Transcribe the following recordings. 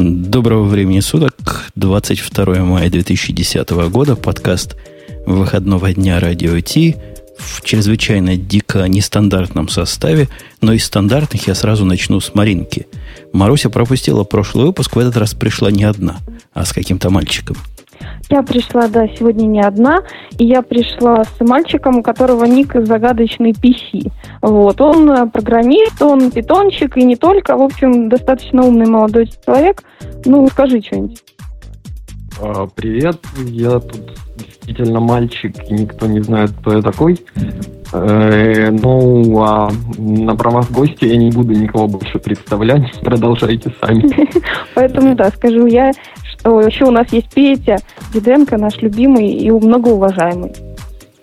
Доброго времени суток, 22 мая 2010 года, подкаст выходного дня Радио Ти в чрезвычайно дико нестандартном составе, но из стандартных я сразу начну с Маринки. Маруся пропустила прошлый выпуск, в этот раз пришла не одна, а с каким-то мальчиком. Я пришла, да, сегодня не одна, и я пришла с мальчиком, у которого ник загадочный PC. Вот, он э, программист, он питончик, и не только, в общем, достаточно умный молодой человек. Ну, скажи что-нибудь. А, привет, я тут действительно мальчик, и никто не знает, кто я такой. Э, ну, а на правах гостя я не буду никого больше представлять. Продолжайте сами. Поэтому, да, скажу я, что еще у нас есть Петя Диденко, наш любимый и многоуважаемый.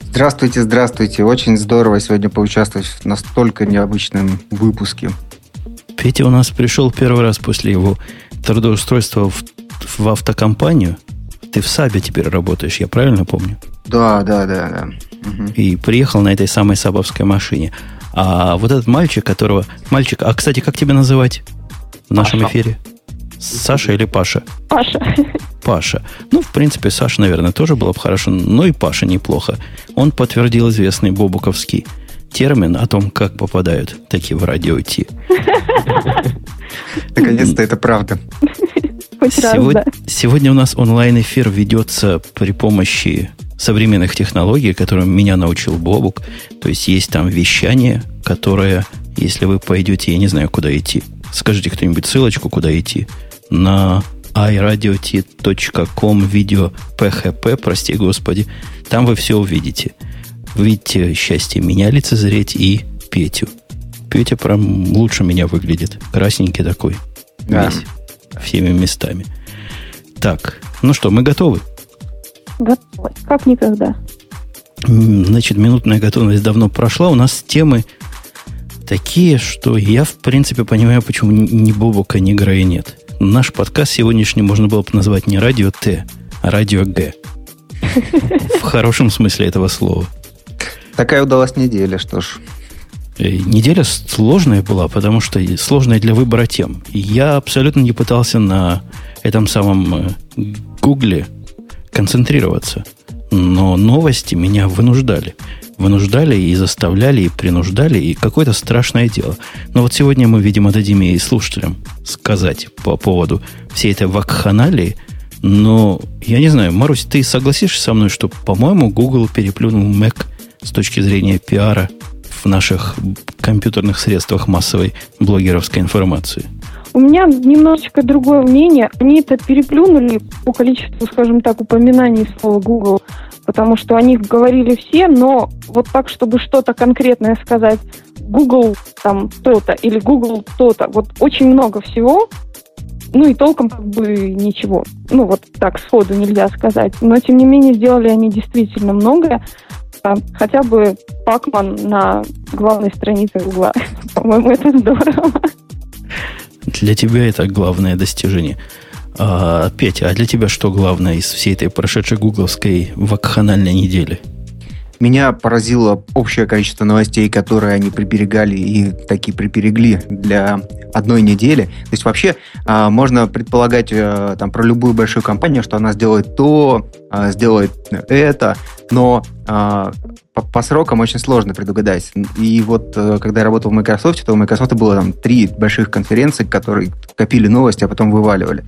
Здравствуйте, здравствуйте. Очень здорово сегодня поучаствовать в настолько необычном выпуске. Петя у нас пришел первый раз после его трудоустройства в, в автокомпанию. Ты в САБе теперь работаешь, я правильно помню? Да, да, да, да. Угу. И приехал на этой самой сабовской машине. А вот этот мальчик, которого... Мальчик, а, кстати, как тебя называть в нашем Паша. эфире? Саша или Паша? Паша. Паша. Ну, в принципе, Саша, наверное, тоже было бы хорошо, но и Паша неплохо. Он подтвердил известный бобуковский термин о том, как попадают такие в радио Ти. Наконец-то это правда. Сегодня, сегодня у нас онлайн-эфир ведется при помощи современных технологий, которым меня научил Бобук. То есть есть там вещание, которое, если вы пойдете, я не знаю, куда идти, скажите кто-нибудь ссылочку, куда идти, на iRadiot.com видео PHP, прости господи, там вы все увидите. Видите счастье меня лицезреть и Петю. Петя прям лучше меня выглядит. Красненький такой. Да. Весь. Всеми местами. Так, ну что, мы готовы? Готовы. Как никогда. Значит, минутная готовность давно прошла. У нас темы такие, что я, в принципе, понимаю, почему ни Бобука, ни Грея нет. Наш подкаст сегодняшний можно было бы назвать не радио Т, а радио Г. В хорошем смысле этого слова. Такая удалась неделя, что ж. Э, неделя сложная была, потому что сложная для выбора тем. Я абсолютно не пытался на этом самом э, Гугле концентрироваться. Но новости меня вынуждали. Вынуждали и заставляли, и принуждали, и какое-то страшное дело. Но вот сегодня мы, видимо, дадим и слушателям сказать по поводу всей этой вакханалии. Но я не знаю, Марусь, ты согласишься со мной, что, по-моему, Google переплюнул Mac с точки зрения пиара в наших компьютерных средствах массовой блогеровской информации? У меня немножечко другое мнение. Они это переплюнули по количеству, скажем так, упоминаний слова Google, потому что о них говорили все, но вот так, чтобы что-то конкретное сказать, Google там то-то или Google то-то, вот очень много всего, ну и толком как бы ничего. Ну вот так сходу нельзя сказать. Но тем не менее сделали они действительно многое. Хотя бы Пакман на главной странице Гугла. По-моему, это здорово. Для тебя это главное достижение. А, Петя, а для тебя что главное из всей этой прошедшей гугловской вакханальной недели? Меня поразило общее количество новостей, которые они приберегали и такие приберегли для одной недели. То есть вообще а, можно предполагать а, там, про любую большую компанию, что она сделает то, а, сделает это, но а, по, по срокам очень сложно предугадать. И вот а, когда я работал в Microsoft, то у Microsoft было там три больших конференции, которые копили новости, а потом вываливали.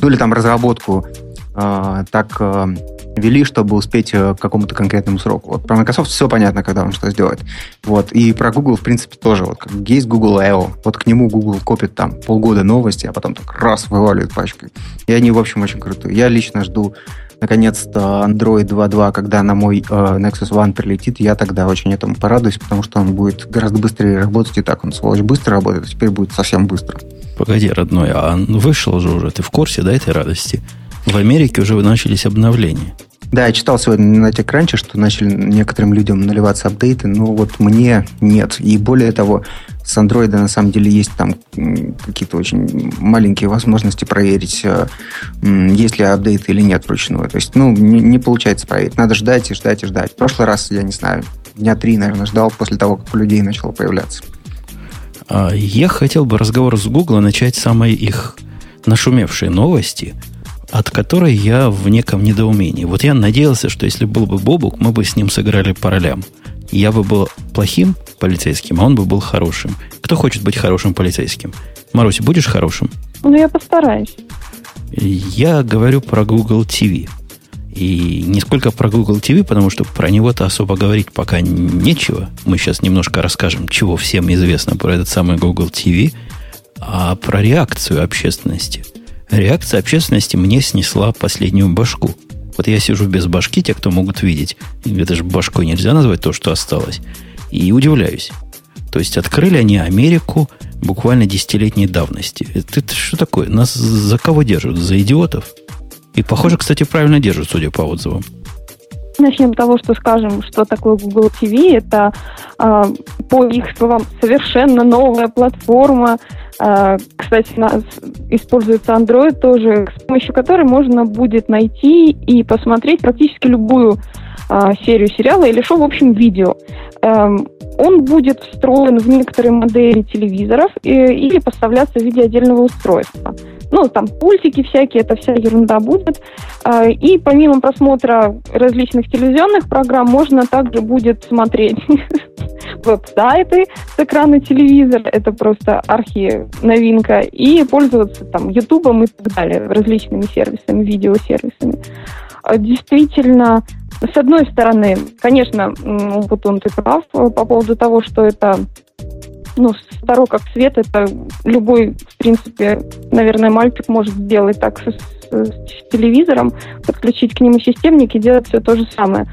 Ну или там разработку так а, вели, чтобы успеть э, к какому-то конкретному сроку. Вот про Microsoft все понятно, когда он что сделает. Вот. И про Google, в принципе, тоже. Вот есть Google I.O. Вот к нему Google копит там полгода новости, а потом так раз вываливает пачкой. И они, в общем, очень крутые. Я лично жду наконец-то Android 2.2, когда на мой э, Nexus One прилетит, я тогда очень этому порадуюсь, потому что он будет гораздо быстрее работать, и так он, сволочь, быстро работает, а теперь будет совсем быстро. Погоди, родной, а вышел же уже, ты в курсе, да, этой радости? В Америке уже начались обновления. Да, я читал сегодня на TechCrunch, что начали некоторым людям наливаться апдейты, но вот мне нет. И более того, с Android на самом деле есть там какие-то очень маленькие возможности проверить, э, есть ли апдейт или нет вручную. То есть, ну, не, не получается проверить. Надо ждать и ждать и ждать. В прошлый раз, я не знаю, дня три, наверное, ждал после того, как у людей начало появляться. А я хотел бы разговор с Google начать с самой их нашумевшие новости, от которой я в неком недоумении. Вот я надеялся, что если был бы Бобук, мы бы с ним сыграли по ролям. Я бы был плохим полицейским, а он бы был хорошим. Кто хочет быть хорошим полицейским? Маруся, будешь хорошим? Ну, я постараюсь. Я говорю про Google TV. И не сколько про Google TV, потому что про него-то особо говорить пока нечего. Мы сейчас немножко расскажем, чего всем известно про этот самый Google TV, а про реакцию общественности. Реакция общественности мне снесла последнюю башку. Вот я сижу без башки, те, кто могут видеть. Это же башкой нельзя назвать то, что осталось. И удивляюсь. То есть открыли они Америку буквально десятилетней давности. Это, это что такое? Нас за кого держат? За идиотов? И, похоже, кстати, правильно держат, судя по отзывам. Начнем с того, что скажем, что такое Google TV. Это, э, по их словам, совершенно новая платформа. Э, кстати, у нас используется Android тоже, с помощью которой можно будет найти и посмотреть практически любую э, серию сериала или шоу, в общем, видео. Эм, он будет встроен в некоторые модели телевизоров и, или поставляться в виде отдельного устройства. Ну, там пультики всякие, это вся ерунда будет. А, и помимо просмотра различных телевизионных программ, можно также будет смотреть веб-сайты с экрана телевизора, это просто архи новинка, и пользоваться там Ютубом и так далее, различными сервисами, видеосервисами. А, действительно, с одной стороны, конечно, он ты прав по поводу того, что это ну, старо как свет, это любой, в принципе, наверное, мальчик может сделать так с, с, с телевизором, подключить к нему системник и делать все то же самое.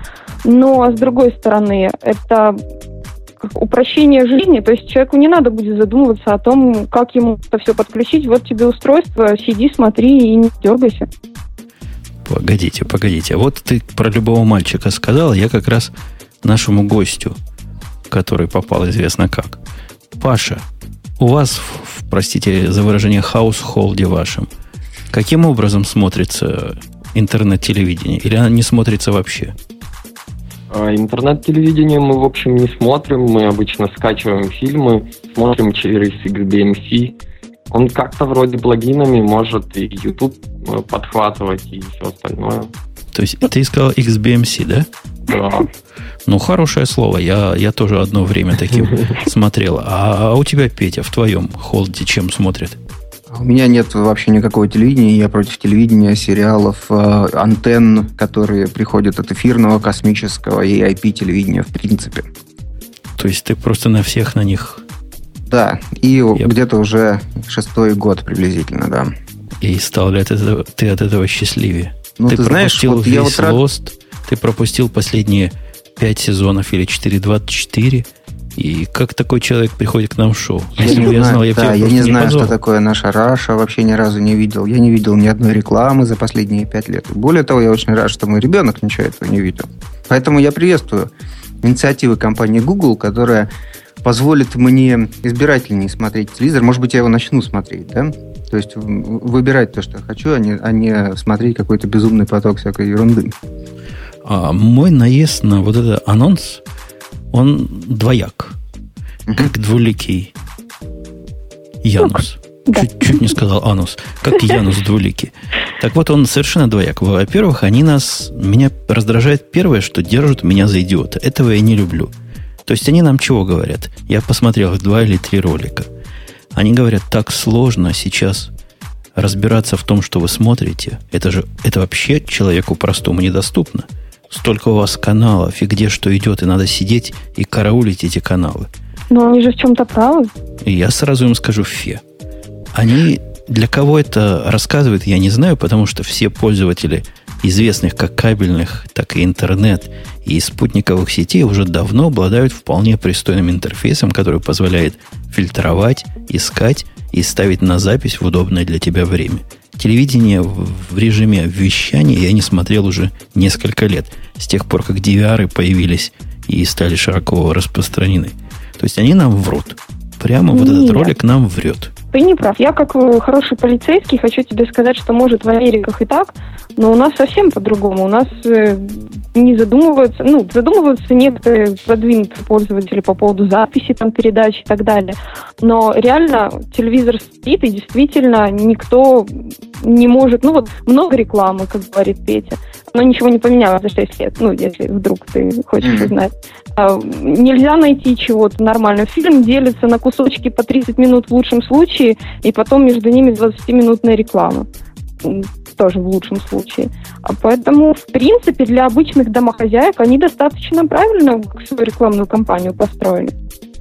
Но, с другой стороны, это упрощение жизни, то есть человеку не надо будет задумываться о том, как ему это все подключить. Вот тебе устройство, сиди, смотри и не дергайся. Погодите, погодите. Вот ты про любого мальчика сказал, я как раз нашему гостю, который попал известно как, Паша, у вас, в, простите за выражение, household е вашем, каким образом смотрится интернет-телевидение? Или оно не смотрится вообще? А, интернет-телевидение мы, в общем, не смотрим. Мы обычно скачиваем фильмы, смотрим через XBMC. Он как-то вроде плагинами может и YouTube э, подхватывать и все остальное. То есть ты сказал XBMC, да? Да. Ну, хорошее слово. Я, я тоже одно время таким смотрел. А, а у тебя, Петя, в твоем холде чем смотрит? У меня нет вообще никакого телевидения. Я против телевидения, сериалов, э, антенн, которые приходят от эфирного, космического и IP-телевидения в принципе. То есть ты просто на всех на них... Да, и Я... где-то уже шестой год приблизительно, да. И стал ли от этого, ты от этого счастливее? Ну, ты, ты знаешь, вот весь я вот рад... Lost, ты пропустил последние пять сезонов или 4.24, и как такой человек приходит к нам в шоу? Если бы я знал, я да, я не, не знаю, позвал. что такое наша Раша, вообще ни разу не видел. Я не видел ни одной рекламы за последние пять лет. Более того, я очень рад, что мой ребенок ничего этого не видел. Поэтому я приветствую инициативы компании Google, которая позволит мне избирательнее смотреть телевизор. Может быть, я его начну смотреть, да? То есть выбирать то, что я хочу, а не, а не смотреть какой-то безумный поток всякой ерунды. А мой наезд на вот этот анонс, он двояк. Угу. Как двуликий Янус. Да. Чуть, чуть не сказал анус. Как Янус двуликий. Так вот, он совершенно двояк. Во-первых, они нас... Меня раздражает первое, что держат меня за идиота. Этого я не люблю. То есть они нам чего говорят? Я посмотрел их два или три ролика. Они говорят, так сложно сейчас разбираться в том, что вы смотрите. Это же это вообще человеку простому недоступно. Столько у вас каналов, и где что идет, и надо сидеть и караулить эти каналы. Но они же в чем-то правы. И я сразу им скажу фе. Они для кого это рассказывают, я не знаю, потому что все пользователи известных как кабельных, так и интернет и спутниковых сетей уже давно обладают вполне пристойным интерфейсом, который позволяет фильтровать, искать и ставить на запись в удобное для тебя время. Телевидение в режиме вещания я не смотрел уже несколько лет, с тех пор, как DVR появились и стали широко распространены. То есть они нам врут. Прямо Нет. вот этот ролик нам врет. Ты не прав. Я как э, хороший полицейский хочу тебе сказать, что может в Америках и так, но у нас совсем по-другому. У нас э, не задумываются, ну, задумываются некоторые продвинутые пользователи по поводу записи там передач и так далее. Но реально телевизор спит, и действительно никто не может, ну вот много рекламы, как говорит Петя, но ничего не поменялось за 6 лет, ну, если вдруг ты хочешь mm-hmm. узнать. А, нельзя найти чего-то нормального. Фильм делится на кусочки по 30 минут в лучшем случае, и потом между ними 20-минутная реклама тоже в лучшем случае. А поэтому, в принципе, для обычных домохозяек они достаточно правильно свою рекламную кампанию построили.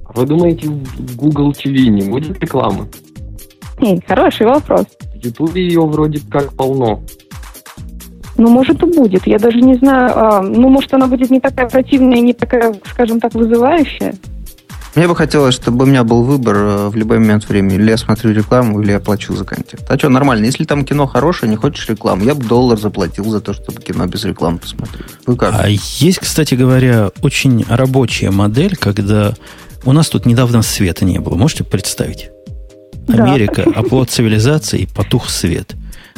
А вы думаете, в Google TV не будет рекламы? Хороший вопрос. В YouTube ее вроде как полно. Ну, может, и будет. Я даже не знаю. А, ну, может, она будет не такая противная не такая, скажем так, вызывающая. Мне бы хотелось, чтобы у меня был выбор э, в любой момент времени. Или я смотрю рекламу, или я плачу за контент. А что, нормально. Если там кино хорошее, не хочешь рекламу, я бы доллар заплатил за то, чтобы кино без рекламы посмотреть. Вы как? А есть, кстати говоря, очень рабочая модель, когда у нас тут недавно света не было. Можете представить? Америка, да. оплот цивилизации, и потух свет.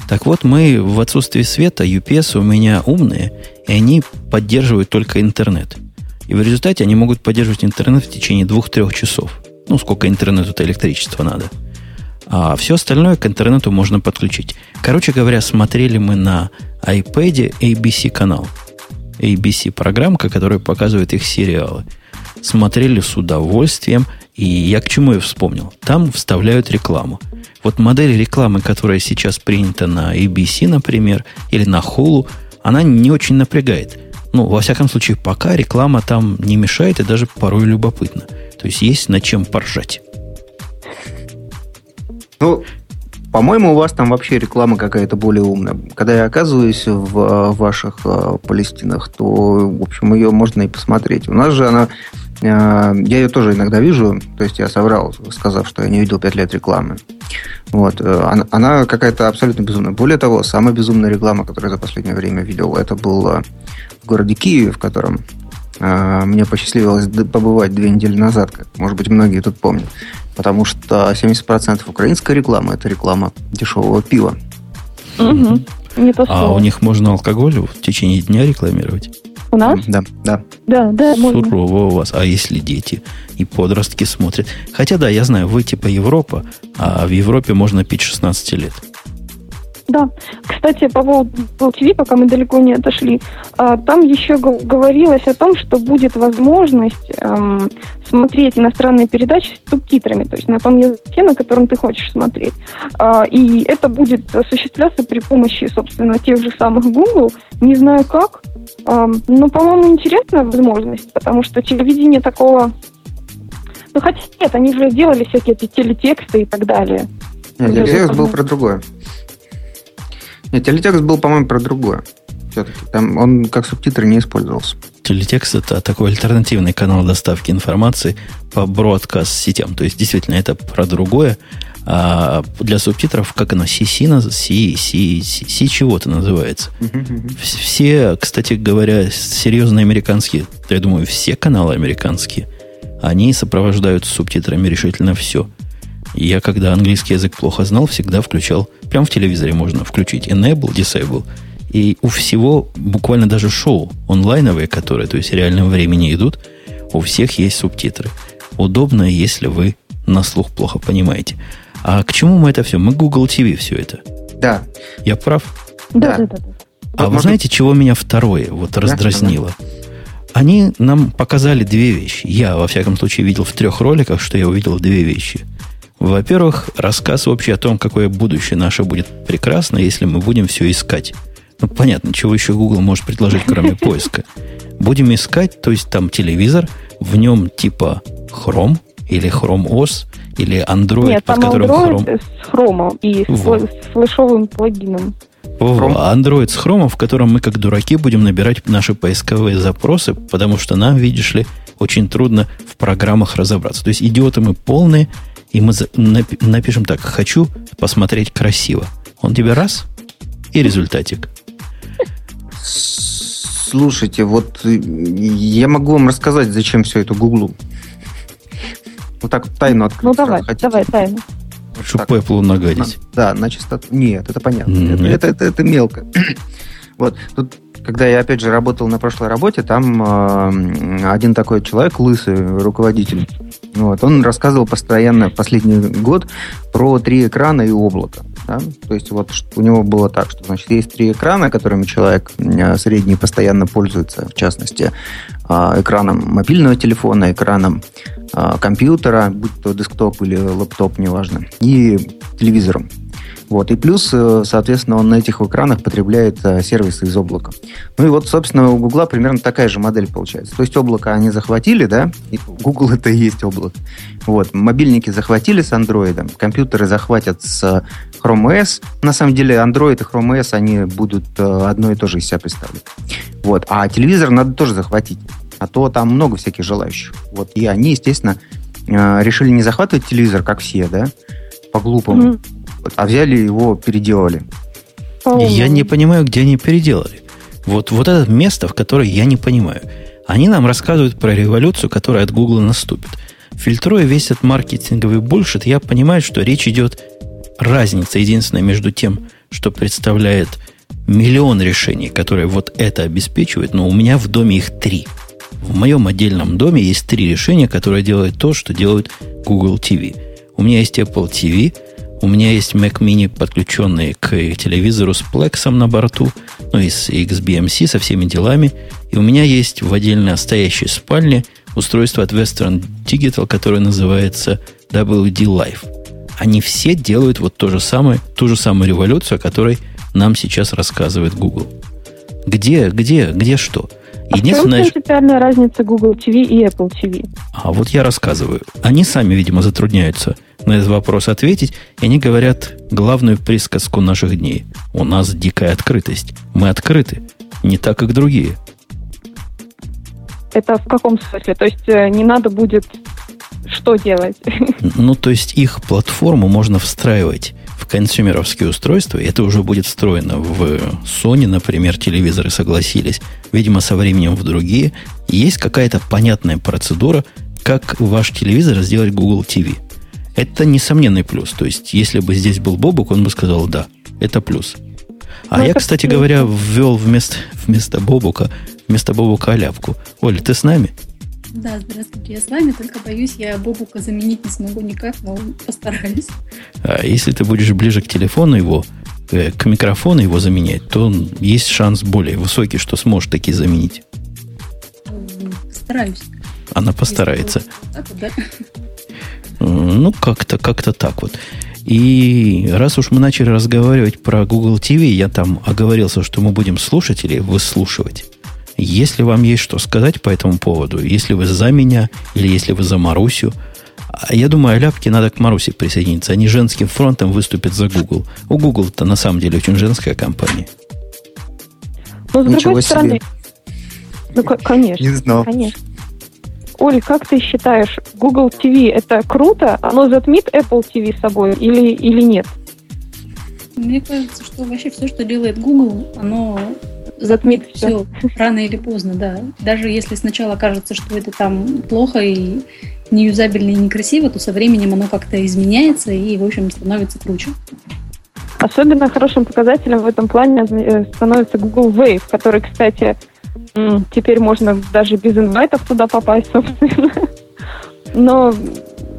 Так вот, мы в отсутствии света, UPS у меня умные, и они поддерживают только интернет. И в результате они могут поддерживать интернет в течение двух-трех часов. Ну, сколько интернету-то электричества надо. А все остальное к интернету можно подключить. Короче говоря, смотрели мы на iPad ABC канал. ABC программка, которая показывает их сериалы. Смотрели с удовольствием. И я к чему я вспомнил? Там вставляют рекламу. Вот модель рекламы, которая сейчас принята на ABC, например, или на Hulu, она не очень напрягает. Ну, во всяком случае, пока реклама там не мешает и даже порой любопытно. То есть есть над чем поржать. Ну, по-моему, у вас там вообще реклама какая-то более умная. Когда я оказываюсь в э, ваших э, Палестинах, то, в общем, ее можно и посмотреть. У нас же она... Э, я ее тоже иногда вижу, то есть я соврал, сказав, что я не видел 5 лет рекламы. Вот. Она, она какая-то абсолютно безумная. Более того, самая безумная реклама, которую я за последнее время видел, это была в городе Киеве, в котором э, мне посчастливилось побывать две недели назад, как, может быть, многие тут помнят. Потому что 70% украинской рекламы – это реклама дешевого пива. Угу. Не то а у них можно алкоголь в течение дня рекламировать? У нас? Да, да. Да, да, Сурово у вас. А если дети и подростки смотрят? Хотя, да, я знаю, вы типа Европа, а в Европе можно пить 16 лет. Да. Кстати, по поводу ТВ, пока мы далеко не отошли, а, там еще говорилось о том, что будет возможность эм, смотреть иностранные передачи с субтитрами, то есть на том языке, на котором ты хочешь смотреть. А, и это будет осуществляться при помощи, собственно, тех же самых Google. Не знаю как, но, по-моему, интересная возможность, потому что телевидение такого... Ну, хотя нет, они же делали всякие телетексты и так далее. Нет, телетекст был про другое. Нет, телетекст был, по-моему, про другое. Там он как субтитр не использовался. Телетекст это такой альтернативный канал доставки информации по бродкаст сетям. То есть, действительно, это про другое. А для субтитров, как оно, CC, C, C, C, C чего-то называется. Все, кстати говоря, серьезные американские, я думаю, все каналы американские, они сопровождают субтитрами решительно все. Я, когда английский язык плохо знал, всегда включал, прямо в телевизоре можно включить enable, disable. И у всего, буквально даже шоу онлайновые, которые, то есть в реальном времени идут, у всех есть субтитры. Удобно, если вы на слух плохо понимаете. А к чему мы это все? Мы Google TV все это. Да. Я прав? Да, да, да. да. А вот вы знаете, чего меня второе вот раздразнило? Да, Они нам показали две вещи. Я, во всяком случае, видел в трех роликах, что я увидел две вещи – во-первых, рассказ общий о том, какое будущее наше будет прекрасно, если мы будем все искать. Ну, понятно, чего еще Google может предложить, кроме поиска. Будем искать, то есть там телевизор, в нем типа Chrome или Chrome OS, или Android, Нет, под которым Android Chrome... с Chrome и вот. с флешовым плагином. О, Android с Chrome, в котором мы как дураки будем набирать наши поисковые запросы, потому что нам, видишь ли, очень трудно в программах разобраться. То есть идиоты мы полные, и мы напишем так, хочу посмотреть красиво. Он тебе раз, и результатик. Слушайте, вот э, я могу вам рассказать, зачем все это Гуглу. Вот так вот тайну открыть. Ну давай, давай, тайну. Чтобы Apple нагадить. Да, на частоту. Нет, это понятно. Нет. Это, это, это мелко. Вот, тут когда я, опять же, работал на прошлой работе, там э, один такой человек, лысый руководитель, вот, он рассказывал постоянно последний год про три экрана и облако. Да? То есть вот у него было так, что значит, есть три экрана, которыми человек э, средний постоянно пользуется, в частности, э, экраном мобильного телефона, экраном э, компьютера, будь то десктоп или лаптоп, неважно, и телевизором. Вот. И плюс, э, соответственно, он на этих экранах потребляет э, сервисы из облака. Ну и вот, собственно, у Гугла примерно такая же модель получается. То есть облако они захватили, да, и Google это и есть облако. Вот. Мобильники захватили с Android, компьютеры захватят с Chrome OS. На самом деле Android и Chrome OS, они будут э, одно и то же из себя представлять. Вот. А телевизор надо тоже захватить. А то там много всяких желающих. Вот. И они, естественно, решили не захватывать телевизор, как все, да, по-глупому. Mm-hmm а взяли его, переделали. Я не понимаю, где они переделали. Вот, вот это место, в которое я не понимаю. Они нам рассказывают про революцию, которая от Гугла наступит. Фильтруя весь этот маркетинговый бульшит, я понимаю, что речь идет разница единственная между тем, что представляет миллион решений, которые вот это обеспечивают, но у меня в доме их три. В моем отдельном доме есть три решения, которые делают то, что делают Google TV. У меня есть Apple TV, у меня есть Mac Mini, подключенный к телевизору с Plex на борту, ну и с XBMC, со всеми делами. И у меня есть в отдельно стоящей спальне устройство от Western Digital, которое называется WD Life. Они все делают вот то же самое, ту же самую революцию, о которой нам сейчас рассказывает Google. Где, где, где что? А Единственное, в чем принципиальная разница Google TV и Apple TV? А вот я рассказываю. Они сами, видимо, затрудняются на этот вопрос ответить, и они говорят главную присказку наших дней. У нас дикая открытость. Мы открыты. Не так, как другие. Это в каком смысле? То есть э, не надо будет что делать? Ну, то есть их платформу можно встраивать в консюмеровские устройства, и это уже будет встроено в Sony, например, телевизоры согласились, видимо, со временем в другие. Есть какая-то понятная процедура, как ваш телевизор сделать Google TV. Это несомненный плюс. То есть, если бы здесь был Бобук, он бы сказал, да, это плюс. А ну, я, кстати говоря, ввел вместо, вместо Бобука, вместо Бобука Аляпку. Оля, ты с нами? Да, здравствуйте, я с вами, только боюсь, я Бобука заменить не смогу никак, но постараюсь. А если ты будешь ближе к телефону его, э, к микрофону его заменять, то есть шанс более высокий, что сможешь таки заменить. Постараюсь. Она постарается. Так, да? Ну, как-то, как-то так вот. И раз уж мы начали разговаривать про Google TV, я там оговорился, что мы будем слушать или выслушивать. Если вам есть что сказать по этому поводу, если вы за меня или если вы за Марусю, а я думаю, Аляпке надо к Марусе присоединиться. Они женским фронтом выступят за Google. У Google-то на самом деле очень женская компания. Но с Ничего другой себе. стороны, ну, конечно. Не знал. Конечно. Оль, как ты считаешь, Google TV это круто? Оно затмит Apple TV собой или, или нет? Мне кажется, что вообще все, что делает Google, оно затмит все рано или поздно, да. Даже если сначала кажется, что это там плохо и неюзабельно и некрасиво, то со временем оно как-то изменяется и, в общем, становится круче. Особенно хорошим показателем в этом плане э, становится Google Wave, который, кстати, Теперь можно даже без инвайтов туда попасть, собственно. Но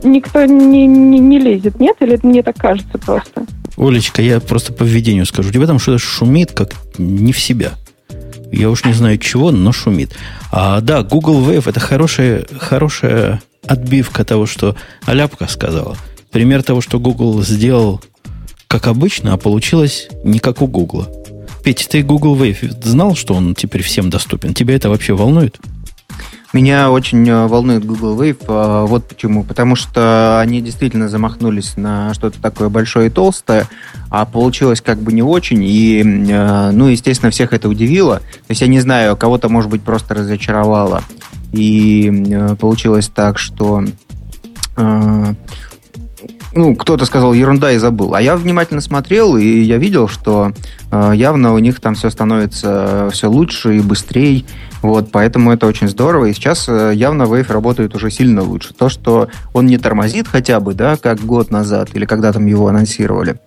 никто не, не, не лезет, нет? Или мне так кажется просто? Олечка, я просто по введению скажу. У тебя там что-то шумит, как не в себя. Я уж не знаю чего, но шумит. А, да, Google Wave это хорошая, хорошая отбивка того, что Аляпка сказала. Пример того, что Google сделал как обычно, а получилось не как у Google. Петя, ты Google Wave знал, что он теперь всем доступен? Тебя это вообще волнует? Меня очень э, волнует Google Wave. Э, вот почему. Потому что они действительно замахнулись на что-то такое большое и толстое, а получилось как бы не очень. И, э, ну, естественно, всех это удивило. То есть я не знаю, кого-то, может быть, просто разочаровало. И получилось так, что ну, кто-то сказал ерунда и забыл. А я внимательно смотрел, и я видел, что э, явно у них там все становится все лучше и быстрее. Вот, поэтому это очень здорово. И сейчас э, явно Wave работает уже сильно лучше. То, что он не тормозит хотя бы, да, как год назад, или когда там его анонсировали,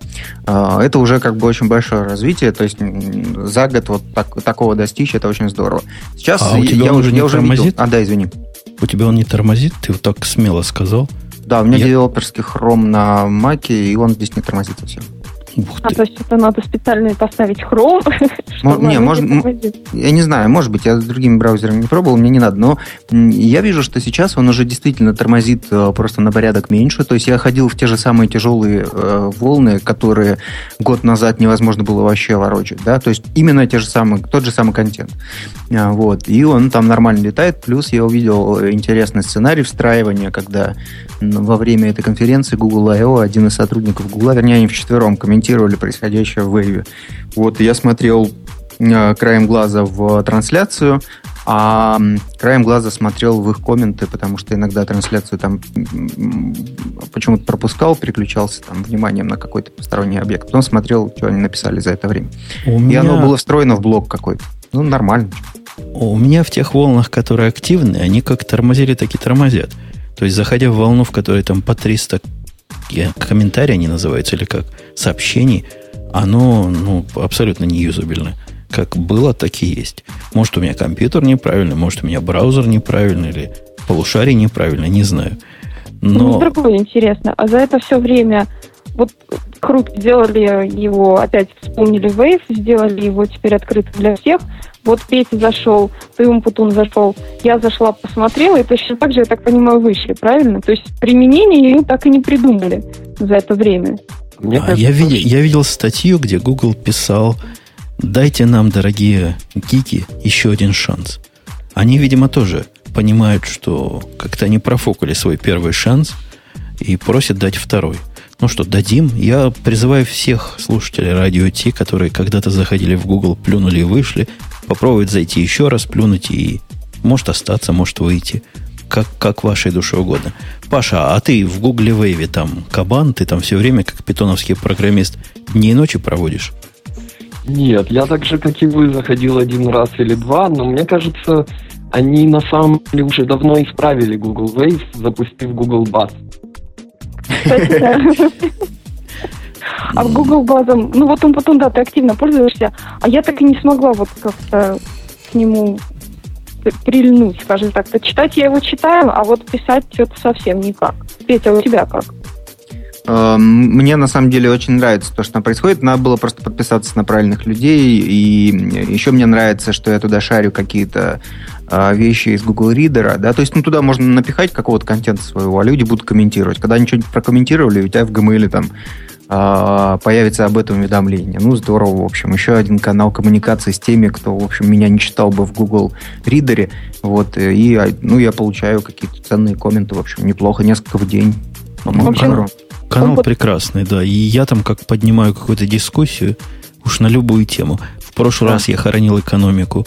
э, это уже как бы очень большое развитие. То есть за год вот так, такого достичь, это очень здорово. Сейчас а тебя я, уже, я уже видел. А, да, извини. У тебя он не тормозит? Ты вот так смело сказал. Да, у меня я... девелоперский хром на маке, и он здесь не тормозит совсем. Ух а то есть это надо специально поставить Chrome? Не, можно, я не знаю, может быть, я с другими браузерами не пробовал, мне не надо, но я вижу, что сейчас он уже действительно тормозит э, просто на порядок меньше. То есть я ходил в те же самые тяжелые э, волны, которые год назад невозможно было вообще ворочать, да, то есть именно те же самые, тот же самый контент. А, вот, и он там нормально летает, плюс я увидел интересный сценарий встраивания, когда во время этой конференции Google I.O. один из сотрудников Google, вернее, они вчетвером комментировали происходящее в Wave. Вот, я смотрел э, краем глаза в трансляцию, а краем глаза смотрел в их комменты, потому что иногда трансляцию там почему-то пропускал, переключался там вниманием на какой-то посторонний объект. Потом смотрел, что они написали за это время. У И меня... оно было встроено в блок какой-то. Ну, нормально. У меня в тех волнах, которые активны, они как тормозили, так и тормозят. То есть, заходя в волну, в которой там по 300 комментарии они называются, или как сообщений, оно ну, абсолютно не юзабельно. Как было, так и есть. Может, у меня компьютер неправильный, может, у меня браузер неправильный, или полушарий неправильно, не знаю. Но... Ну, другое интересно. А за это все время вот круто сделали его, опять вспомнили Wave, сделали его теперь открытым для всех. Вот Петя зашел, ты Умпутун зашел, я зашла, посмотрела, и точно так же, я так понимаю, вышли, правильно? То есть применение ее так и не придумали за это время. Мне а, кажется, я, видел, я видел статью, где Google писал, дайте нам, дорогие гики, еще один шанс. Они, видимо, тоже понимают, что как-то они профокали свой первый шанс и просят дать второй. Ну что, дадим. Я призываю всех слушателей радио Ти, которые когда-то заходили в Google, плюнули и вышли, попробовать зайти еще раз, плюнуть и может остаться, может выйти. Как, как вашей душе угодно. Паша, а ты в Гугле Вейве там кабан, ты там все время, как питоновский программист, дни и ночи проводишь? Нет, я так же, как и вы, заходил один раз или два, но мне кажется, они на самом деле уже давно исправили Google Wave, запустив Google Bass. А в Google базом, ну вот он потом, да, ты активно пользуешься, а я так и не смогла вот как-то к нему прильнуть, скажем так. Читать я его читаю, а вот писать что-то совсем никак. Петя, у тебя как? Эм, мне на самом деле очень нравится то, что там происходит. Надо было просто подписаться на правильных людей. И еще мне нравится, что я туда шарю какие-то э, вещи из Google Reader. Да? То есть ну, туда можно напихать какого-то контента своего, а люди будут комментировать. Когда они что-нибудь прокомментировали, у тебя в Gmail там э, появится об этом уведомление. Ну, здорово, в общем. Еще один канал коммуникации с теми, кто, в общем, меня не читал бы в Google Reader. Вот, и ну, я получаю какие-то ценные комменты, в общем, неплохо, несколько в день. По-моему, здорово. Канал Он... прекрасный, да. И я там как поднимаю какую-то дискуссию уж на любую тему. В прошлый а. раз я хоронил экономику.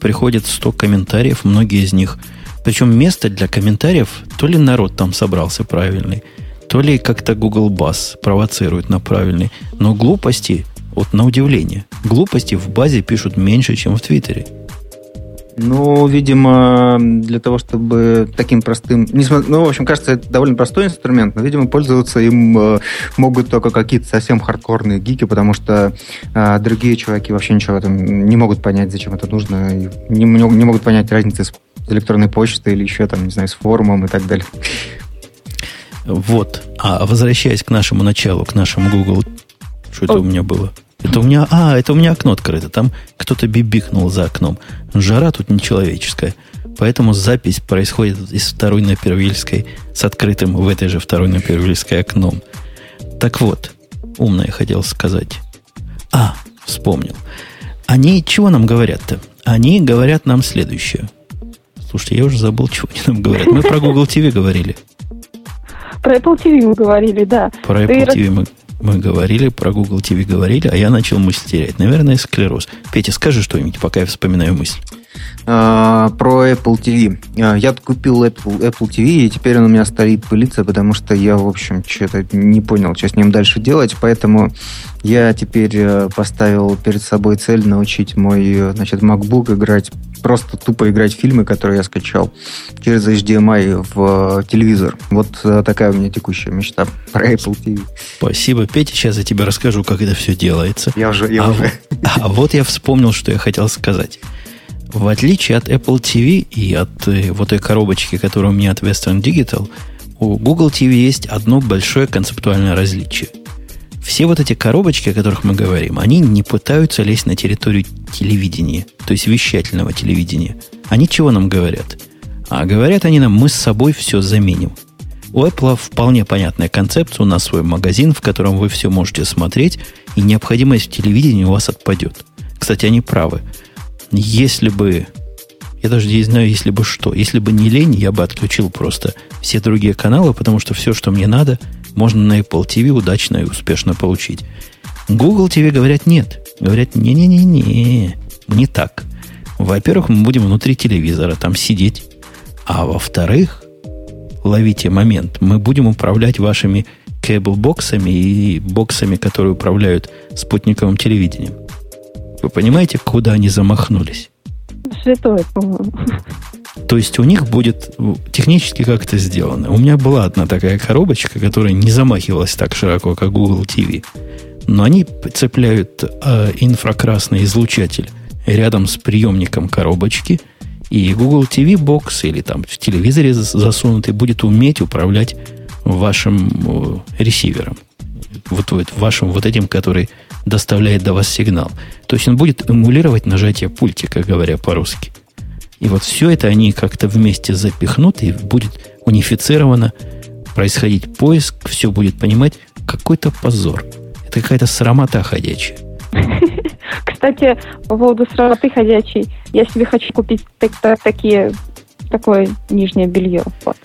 Приходит 100 комментариев, многие из них. Причем место для комментариев, то ли народ там собрался правильный, то ли как-то Google Bass провоцирует на правильный. Но глупости, вот на удивление, глупости в базе пишут меньше, чем в Твиттере. Ну, видимо, для того, чтобы таким простым... Ну, в общем, кажется, это довольно простой инструмент, но, видимо, пользоваться им э, могут только какие-то совсем хардкорные гики, потому что а, другие чуваки вообще ничего там не могут понять, зачем это нужно, не, не могут понять разницы с электронной почтой или еще там, не знаю, с форумом и так далее. Вот. А возвращаясь к нашему началу, к нашему Google, что это у меня было? Это у меня, а, это у меня окно открыто. Там кто-то бибикнул за окном. Жара тут нечеловеческая. Поэтому запись происходит из второй на Первильской с открытым в этой же второй на Первильской окном. Так вот, умное хотел сказать. А, вспомнил. Они чего нам говорят-то? Они говорят нам следующее. Слушайте, я уже забыл, чего они нам говорят. Мы про Google TV говорили. Про Apple TV мы говорили, да. Про Apple TV мы мы говорили, про Google TV говорили, а я начал мысль терять. Наверное, склероз. Петя, скажи что-нибудь, пока я вспоминаю мысль. Э, про Apple TV. Э, я купил Apple, Apple TV, и теперь он у меня стоит пылиться, потому что я, в общем, что-то не понял, что с ним дальше делать, поэтому я теперь э, поставил перед собой цель научить мой, значит, MacBook играть, просто тупо играть фильмы, которые я скачал через HDMI в телевизор. Вот такая у меня текущая мечта про Apple TV. Спасибо, Петя. Сейчас я тебе расскажу, как это все делается. Я уже, я а, уже. А вот я вспомнил, что я хотел сказать. В отличие от Apple TV и от э, вот той коробочки, которая у меня от Western Digital, у Google TV есть одно большое концептуальное различие. Все вот эти коробочки, о которых мы говорим, они не пытаются лезть на территорию телевидения, то есть вещательного телевидения. Они чего нам говорят? А говорят они нам, мы с собой все заменим. У Apple вполне понятная концепция. У нас свой магазин, в котором вы все можете смотреть, и необходимость в телевидении у вас отпадет. Кстати, они правы. Если бы... Я даже не знаю, если бы что. Если бы не лень, я бы отключил просто все другие каналы, потому что все, что мне надо, можно на Apple TV удачно и успешно получить. Google TV говорят нет. Говорят, не-не-не-не, не так. Во-первых, мы будем внутри телевизора там сидеть. А во-вторых, ловите момент, мы будем управлять вашими кейбл-боксами и боксами, которые управляют спутниковым телевидением. Вы понимаете, куда они замахнулись? Святое, по-моему. То есть у них будет технически как это сделано. У меня была одна такая коробочка, которая не замахивалась так широко, как Google TV. Но они цепляют э, инфракрасный излучатель рядом с приемником коробочки, и Google TV Box или там в телевизоре засунутый будет уметь управлять вашим э, ресивером. Вот, вот вашим вот этим, который доставляет до вас сигнал. То есть он будет эмулировать нажатие пультика, говоря по-русски. И вот все это они как-то вместе запихнут, и будет унифицировано происходить поиск, все будет понимать. Какой-то позор. Это какая-то срамота ходячая. Кстати, по поводу срамоты ходячей, я себе хочу купить так, такие, такое нижнее белье. Вот.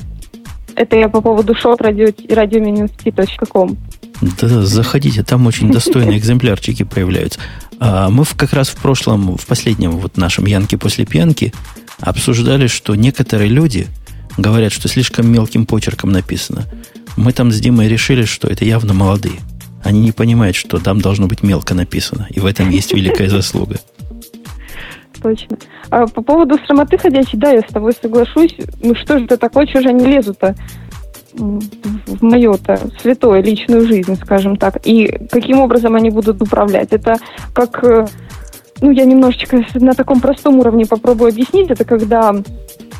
Это я по поводу shop radio-com. Да, заходите, там очень достойные экземплярчики появляются. А мы в, как раз в прошлом, в последнем вот нашем Янке после пьянки обсуждали, что некоторые люди говорят, что слишком мелким почерком написано. Мы там с Димой решили, что это явно молодые. Они не понимают, что там должно быть мелко написано. И в этом есть великая заслуга. Точно. А по поводу срамоты ходячей, да, я с тобой соглашусь. Ну что же это такое, что же они лезут-то? В мою-то святую личную жизнь, скажем так. И каким образом они будут управлять? Это как э, ну, я немножечко на таком простом уровне попробую объяснить. Это когда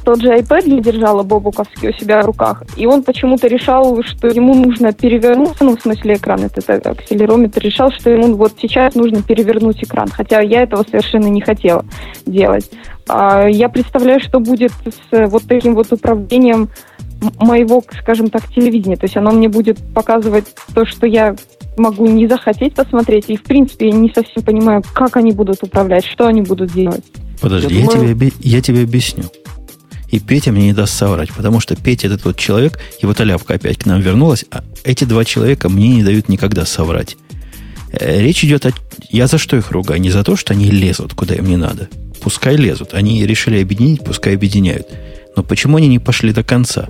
тот же iPad я держала Бобуковский у себя в руках, и он почему-то решал, что ему нужно перевернуться, ну, в смысле экран, это акселерометр, решал, что ему вот сейчас нужно перевернуть экран, хотя я этого совершенно не хотела делать. А я представляю, что будет с вот таким вот управлением моего, скажем так, телевидения. То есть оно мне будет показывать то, что я могу не захотеть посмотреть. И, в принципе, я не совсем понимаю, как они будут управлять, что они будут делать. Подожди, я, я, думаю... тебе, я тебе объясню. И Петя мне не даст соврать, потому что Петя этот вот человек, его таляпка опять к нам вернулась, а эти два человека мне не дают никогда соврать. Э, речь идет о... Я за что их ругаю? Не за то, что они лезут, куда им не надо. Пускай лезут. Они решили объединить, пускай объединяют. Но почему они не пошли до конца?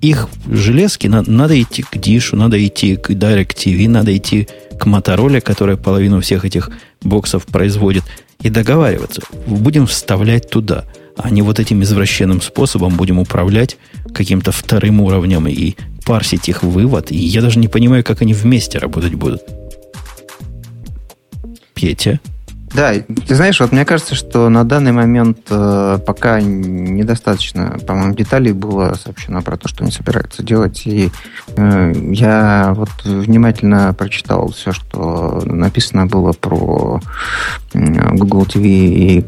Их железки на, надо идти к Дишу, надо идти к DirecTV, надо идти к Motorola, которая половину всех этих боксов производит, и договариваться. Будем вставлять туда, а не вот этим извращенным способом будем управлять каким-то вторым уровнем и парсить их вывод. И я даже не понимаю, как они вместе работать будут. Петя? Да, ты знаешь, вот мне кажется, что на данный момент э, пока недостаточно, по-моему, деталей было сообщено про то, что они собираются делать. И э, я вот внимательно прочитал все, что написано было про Google TV, и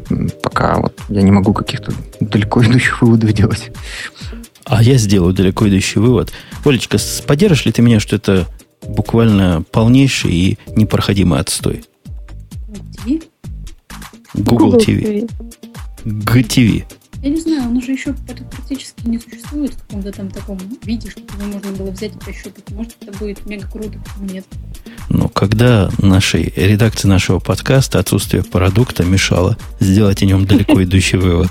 пока вот я не могу каких-то далеко идущих выводов делать. А я сделаю далеко идущий вывод. Олечка, поддержишь ли ты меня, что это буквально полнейший и непроходимый отстой? TV? Google, Google TV. GTV. Я не знаю, он уже еще практически не существует в каком-то там таком виде, чтобы его можно было взять и пощупать. Может, это будет мега круто, почему нет. Но когда нашей редакции нашего подкаста отсутствие продукта мешало сделать о нем далеко идущий вывод.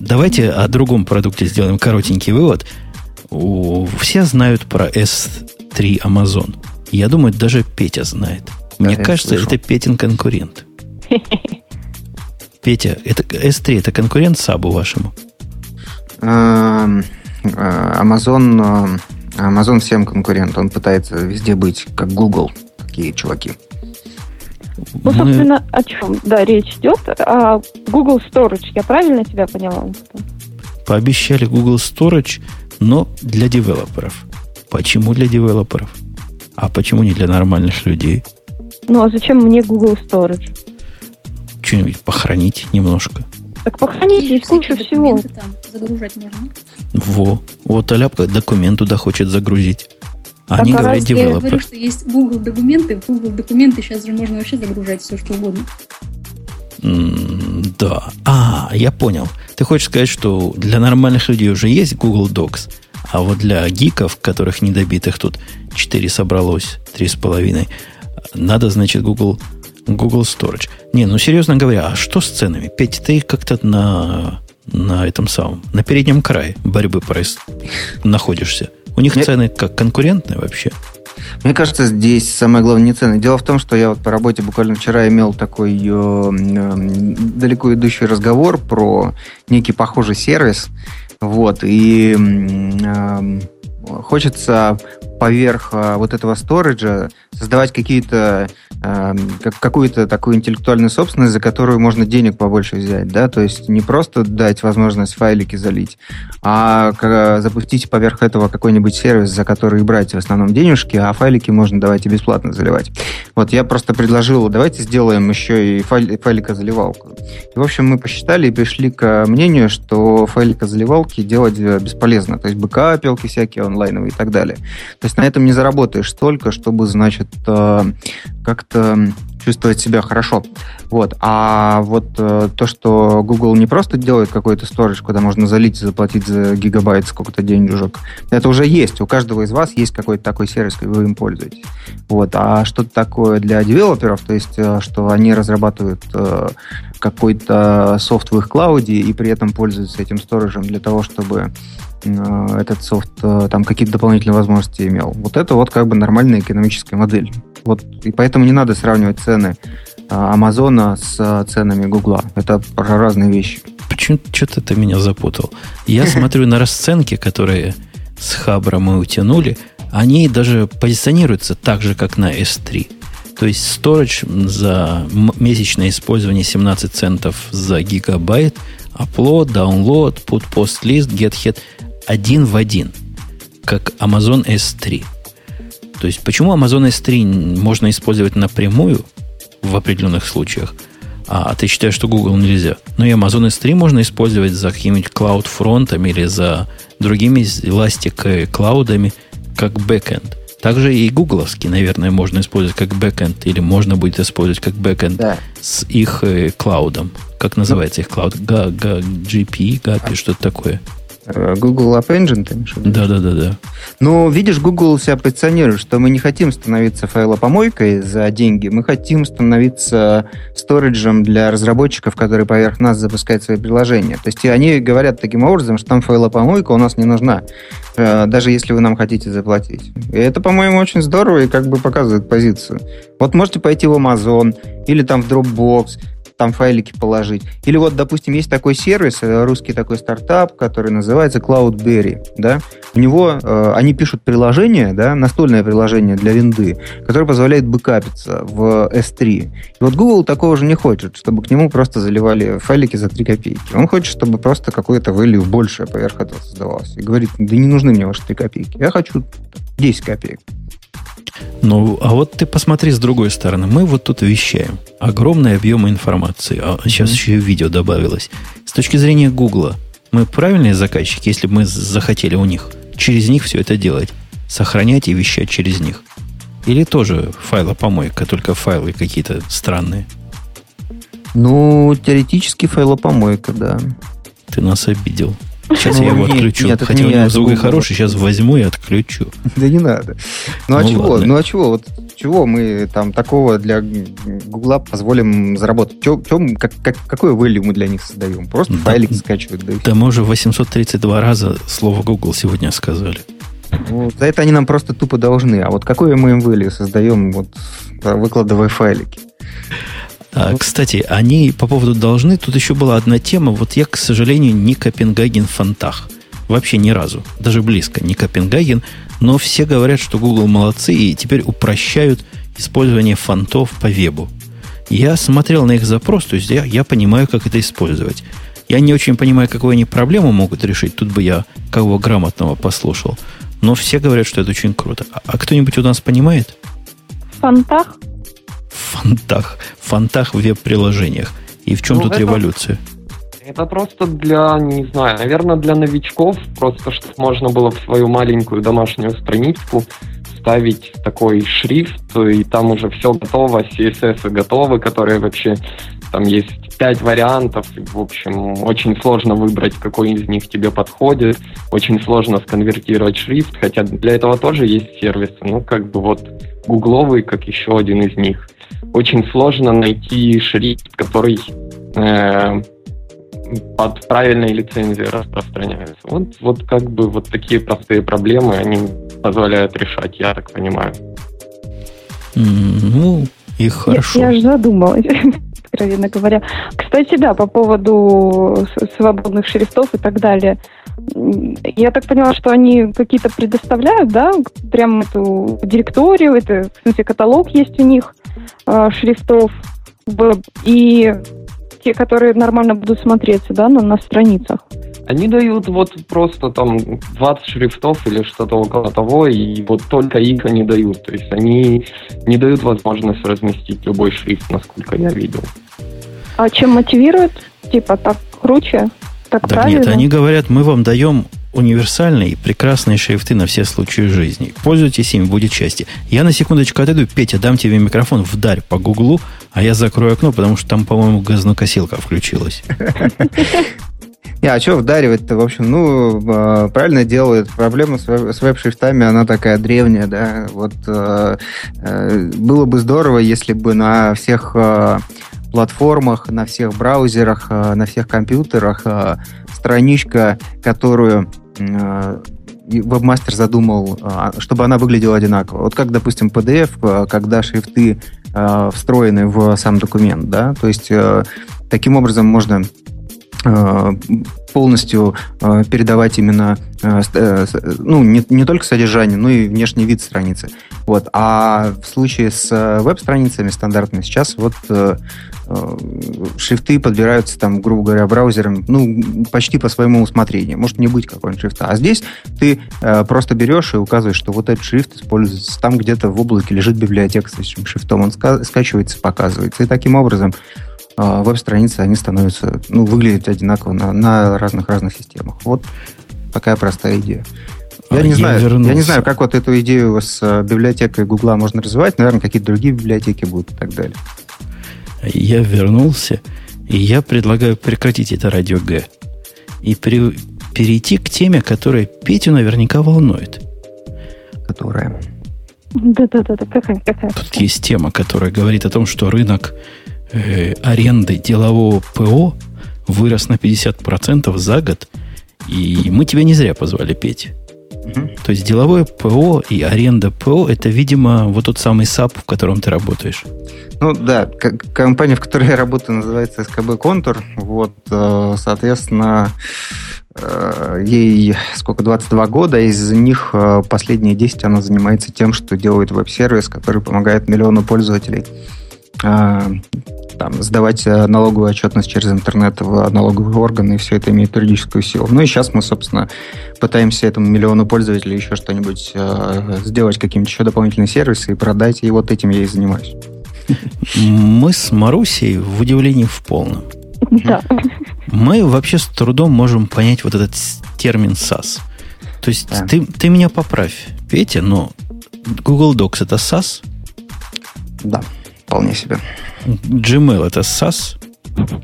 Давайте о другом продукте сделаем коротенький вывод. Все знают про S3 Amazon. Я думаю, даже Петя знает. Мне кажется, это Петин конкурент. Петя, это S3 это конкурент Сабу вашему? Amazon, Amazon всем конкурент. Он пытается везде быть, как Google. Такие чуваки. Ну, собственно, о чем, да, речь идет? О Google Storage. Я правильно тебя поняла? Пообещали Google Storage, но для девелоперов. Почему для девелоперов? А почему не для нормальных людей? Ну, а зачем мне Google Storage? Что-нибудь похоронить немножко. Так похоронить есть куча всего. Там загружать можно. Во. Вот Аляпка документ туда хочет загрузить. А Они говорят девелопер. Я говорю, что есть Google документы. В Google документы сейчас же можно вообще загружать все, что угодно. Mm, да. А, я понял. Ты хочешь сказать, что для нормальных людей уже есть Google Docs, а вот для гиков, которых недобитых тут 4 собралось, 3,5, надо, значит, Google, Google Storage. Не, ну серьезно говоря, а что с ценами? Петь, ты как-то на, на этом самом, на переднем крае борьбы проис... находишься. У них цены как конкурентные вообще? Мне кажется, здесь самое главное не цены. Дело в том, что я вот по работе буквально вчера имел такой э, э, далеко идущий разговор про некий похожий сервис. Вот, и э, хочется поверх э, вот этого сториджа создавать какие-то э, какую-то такую интеллектуальную собственность, за которую можно денег побольше взять, да, то есть не просто дать возможность файлики залить, а запустить поверх этого какой-нибудь сервис, за который брать в основном денежки, а файлики можно давайте бесплатно заливать. Вот я просто предложил, давайте сделаем еще и файл, файлика-заливалку. И, в общем, мы посчитали и пришли к мнению, что файлика-заливалки делать бесполезно, то есть бэкапилки всякие онлайновые и так далее. То есть на этом не заработаешь столько, чтобы, значит, э, как-то чувствовать себя хорошо. Вот. А вот э, то, что Google не просто делает какой-то сторож, куда можно залить и заплатить за гигабайт сколько-то денежек, это уже есть. У каждого из вас есть какой-то такой сервис, и вы им пользуетесь. Вот. А что-то такое для девелоперов, то есть, э, что они разрабатывают э, какой-то софт в их клауде и при этом пользуются этим сторожем для того, чтобы этот софт э, там какие-то дополнительные возможности имел. Вот это вот как бы нормальная экономическая модель. Вот, и поэтому не надо сравнивать цены а, Амазона с ценами Гугла. Это про разные вещи. Почему что-то ты меня запутал? Я смотрю на расценки, которые с Хабра мы утянули, они даже позиционируются так же, как на S3. То есть storage за месячное использование 17 центов за гигабайт, upload, download, put post list, get head один в один, как Amazon S3. То есть, почему Amazon S3 можно использовать напрямую в определенных случаях, а ты считаешь, что Google нельзя? Ну и Amazon S3 можно использовать за какими-нибудь CloudFront или за другими Elastic cloud ами как бэкэнд. Также и гугловский, наверное, можно использовать как бэкэнд, или можно будет использовать как бэкэнд да. с их э, cloud ом. Как называется их cloud? GP, GAPI, что-то такое. Э, Google App Engine, ты имеешь Да, да, да, да. Ну, видишь, Google себя позиционирует, что мы не хотим становиться файлопомойкой за деньги, мы хотим становиться сториджем для разработчиков, которые поверх нас запускают свои приложения. То есть они говорят таким образом, что там файлопомойка у нас не нужна, э, даже если вы нам хотите заплатить. И это, по-моему, очень здорово и как бы показывает позицию. Вот можете пойти в Amazon или там в Dropbox, там файлики положить. Или вот, допустим, есть такой сервис, э, русский такой стартап, который называется Cloudberry, да, у него э, они пишут приложение, да, настольное приложение для винды, которое позволяет бэкапиться в S3. И вот Google такого же не хочет, чтобы к нему просто заливали файлики за 3 копейки. Он хочет, чтобы просто какое-то value большее поверх этого создавалось. И говорит, да не нужны мне ваши 3 копейки, я хочу 10 копеек. Ну, а вот ты посмотри с другой стороны. Мы вот тут вещаем. Огромный объем информации. А сейчас mm-hmm. еще и видео добавилось. С точки зрения Гугла, мы правильные заказчики, если бы мы захотели у них через них все это делать? Сохранять и вещать через них? Или тоже файлопомойка, только файлы какие-то странные? Ну, теоретически файлопомойка, да. Ты нас обидел. Сейчас я его отключу. Нет, Хотя у него звук хороший, сейчас возьму и отключу. Да не надо. Ну а ну чего? Ну а чего? Вот чего мы там такого для Гугла позволим заработать? Чё, чё, как, как, какой value мы для них создаем? Просто да, файлик скачивают. Да, да мы уже 832 раза слово Google сегодня сказали. Ну, за это они нам просто тупо должны. А вот какое мы им value создаем, вот, выкладывая файлики? А, кстати, они по поводу должны, тут еще была одна тема. Вот я, к сожалению, не Копенгаген фантах. Вообще ни разу. Даже близко не Копенгаген. Но все говорят, что Google молодцы и теперь упрощают использование фонтов по вебу. Я смотрел на их запрос, то есть я, я понимаю, как это использовать. Я не очень понимаю, какую они проблему могут решить. Тут бы я кого грамотного послушал. Но все говорят, что это очень круто. А, а кто-нибудь у нас понимает? В фонтах? Фонтах. Фонтах в веб-приложениях. И в чем ну, тут это, революция? Это просто для, не знаю, наверное, для новичков, просто чтобы можно было в свою маленькую домашнюю страничку ставить такой шрифт, и там уже все готово, CSS готовы, которые вообще там есть пять вариантов, в общем, очень сложно выбрать, какой из них тебе подходит, очень сложно сконвертировать шрифт, хотя для этого тоже есть сервисы, ну, как бы вот гугловый, как еще один из них. Очень сложно найти шрифт, который э, под правильной лицензией распространяется. Вот, вот как бы вот такие простые проблемы они позволяют решать, я так понимаю. Ну, и хорошо. Я, я же задумалась откровенно говоря. Кстати, да, по поводу свободных шрифтов и так далее. Я так поняла, что они какие-то предоставляют, да, прям эту директорию, это, в смысле, каталог есть у них э, шрифтов, и те, которые нормально будут смотреться, да, на, на страницах. Они дают вот просто там 20 шрифтов или что-то около того, и вот только их они дают. То есть они не дают возможность разместить любой шрифт, насколько я видел. А чем мотивируют? Типа так круче? Так, так правильно? нет, они говорят, мы вам даем универсальные прекрасные шрифты на все случаи жизни. Пользуйтесь ими, будет счастье. Я на секундочку отойду. Петя, дам тебе микрофон, вдарь по гуглу, а я закрою окно, потому что там, по-моему, газонокосилка включилась. Не, а что вдаривать-то? В общем, ну, а, правильно делают. Проблема с веб-шрифтами, она такая древняя, да. Вот э, э, было бы здорово, если бы на всех э, платформах, на всех браузерах, на всех компьютерах страничка, которую вебмастер задумал, чтобы она выглядела одинаково. Вот как, допустим, PDF, когда шрифты встроены в сам документ, да, то есть таким образом можно Э, полностью э, передавать именно э, ну, не, не только содержание, но и внешний вид страницы. Вот. А в случае с веб-страницами стандартными сейчас вот шрифты подбираются там, грубо говоря, браузером, ну, почти по своему усмотрению. Может не быть какой-нибудь шрифта. А здесь ты просто берешь и указываешь, что вот этот шрифт используется там где-то в облаке лежит библиотека с этим шрифтом. Он скачивается, показывается. И таким образом а, веб-страницы, они становятся, ну, выглядят одинаково на, на разных-разных системах. Вот такая простая идея. Я, а не я знаю, вернулся. я не знаю, как вот эту идею с э, библиотекой Гугла можно развивать. Наверное, какие-то другие библиотеки будут и так далее. Я вернулся, и я предлагаю прекратить это радио Г и при, перейти к теме, которая Петю наверняка волнует. Которая? Да-да-да, какая, какая? Тут есть тема, которая говорит о том, что рынок э, аренды делового ПО вырос на 50% за год. И мы тебя не зря позвали, Петь. Угу. То есть деловое ПО и аренда ПО это, видимо, вот тот самый SaaS, в котором ты работаешь. Ну да, компания, в которой я работаю, называется СКБ Контур. Вот, э, соответственно, э, ей сколько, 22 года, из них э, последние 10 она занимается тем, что делает веб-сервис, который помогает миллиону пользователей там, сдавать э, налоговую отчетность через интернет в налоговые органы, и все это имеет юридическую силу. Ну и сейчас мы, собственно, пытаемся этому миллиону пользователей еще что-нибудь э, сделать, какие-нибудь еще дополнительные сервисы и продать, и вот этим я и занимаюсь. Мы с Марусей в удивлении в полном. Да. Мы вообще с трудом можем понять вот этот термин SAS. То есть да. ты, ты меня поправь, Петя, но Google Docs это SAS? Да, вполне себе. Gmail это SAS?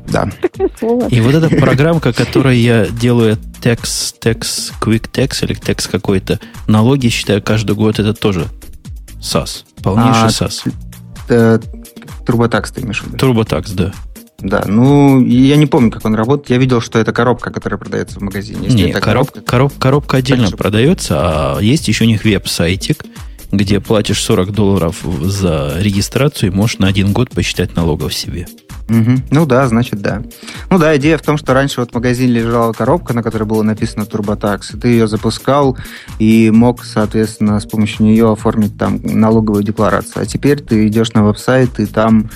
Да. И вот эта программка, которой я делаю Tax, Tax, Quick Tax или Tax какой-то. Налоги, считаю, каждый год это тоже SAS. Полнейший а, SAS. Турботакс ты имеешь в виду? Турботакс, да. Да, ну, я не помню, как он работает. Я видел, что это коробка, которая продается в магазине. Если не, короб, коробка, короб, коробка отдельно так, продается, а есть еще у них веб-сайтик, где платишь 40 долларов за регистрацию и можешь на один год посчитать налогов себе. Угу. Ну да, значит да. Ну да, идея в том, что раньше вот в магазине лежала коробка, на которой было написано TurboTax, и ты ее запускал и мог, соответственно, с помощью нее оформить там налоговую декларацию. А теперь ты идешь на веб-сайт и там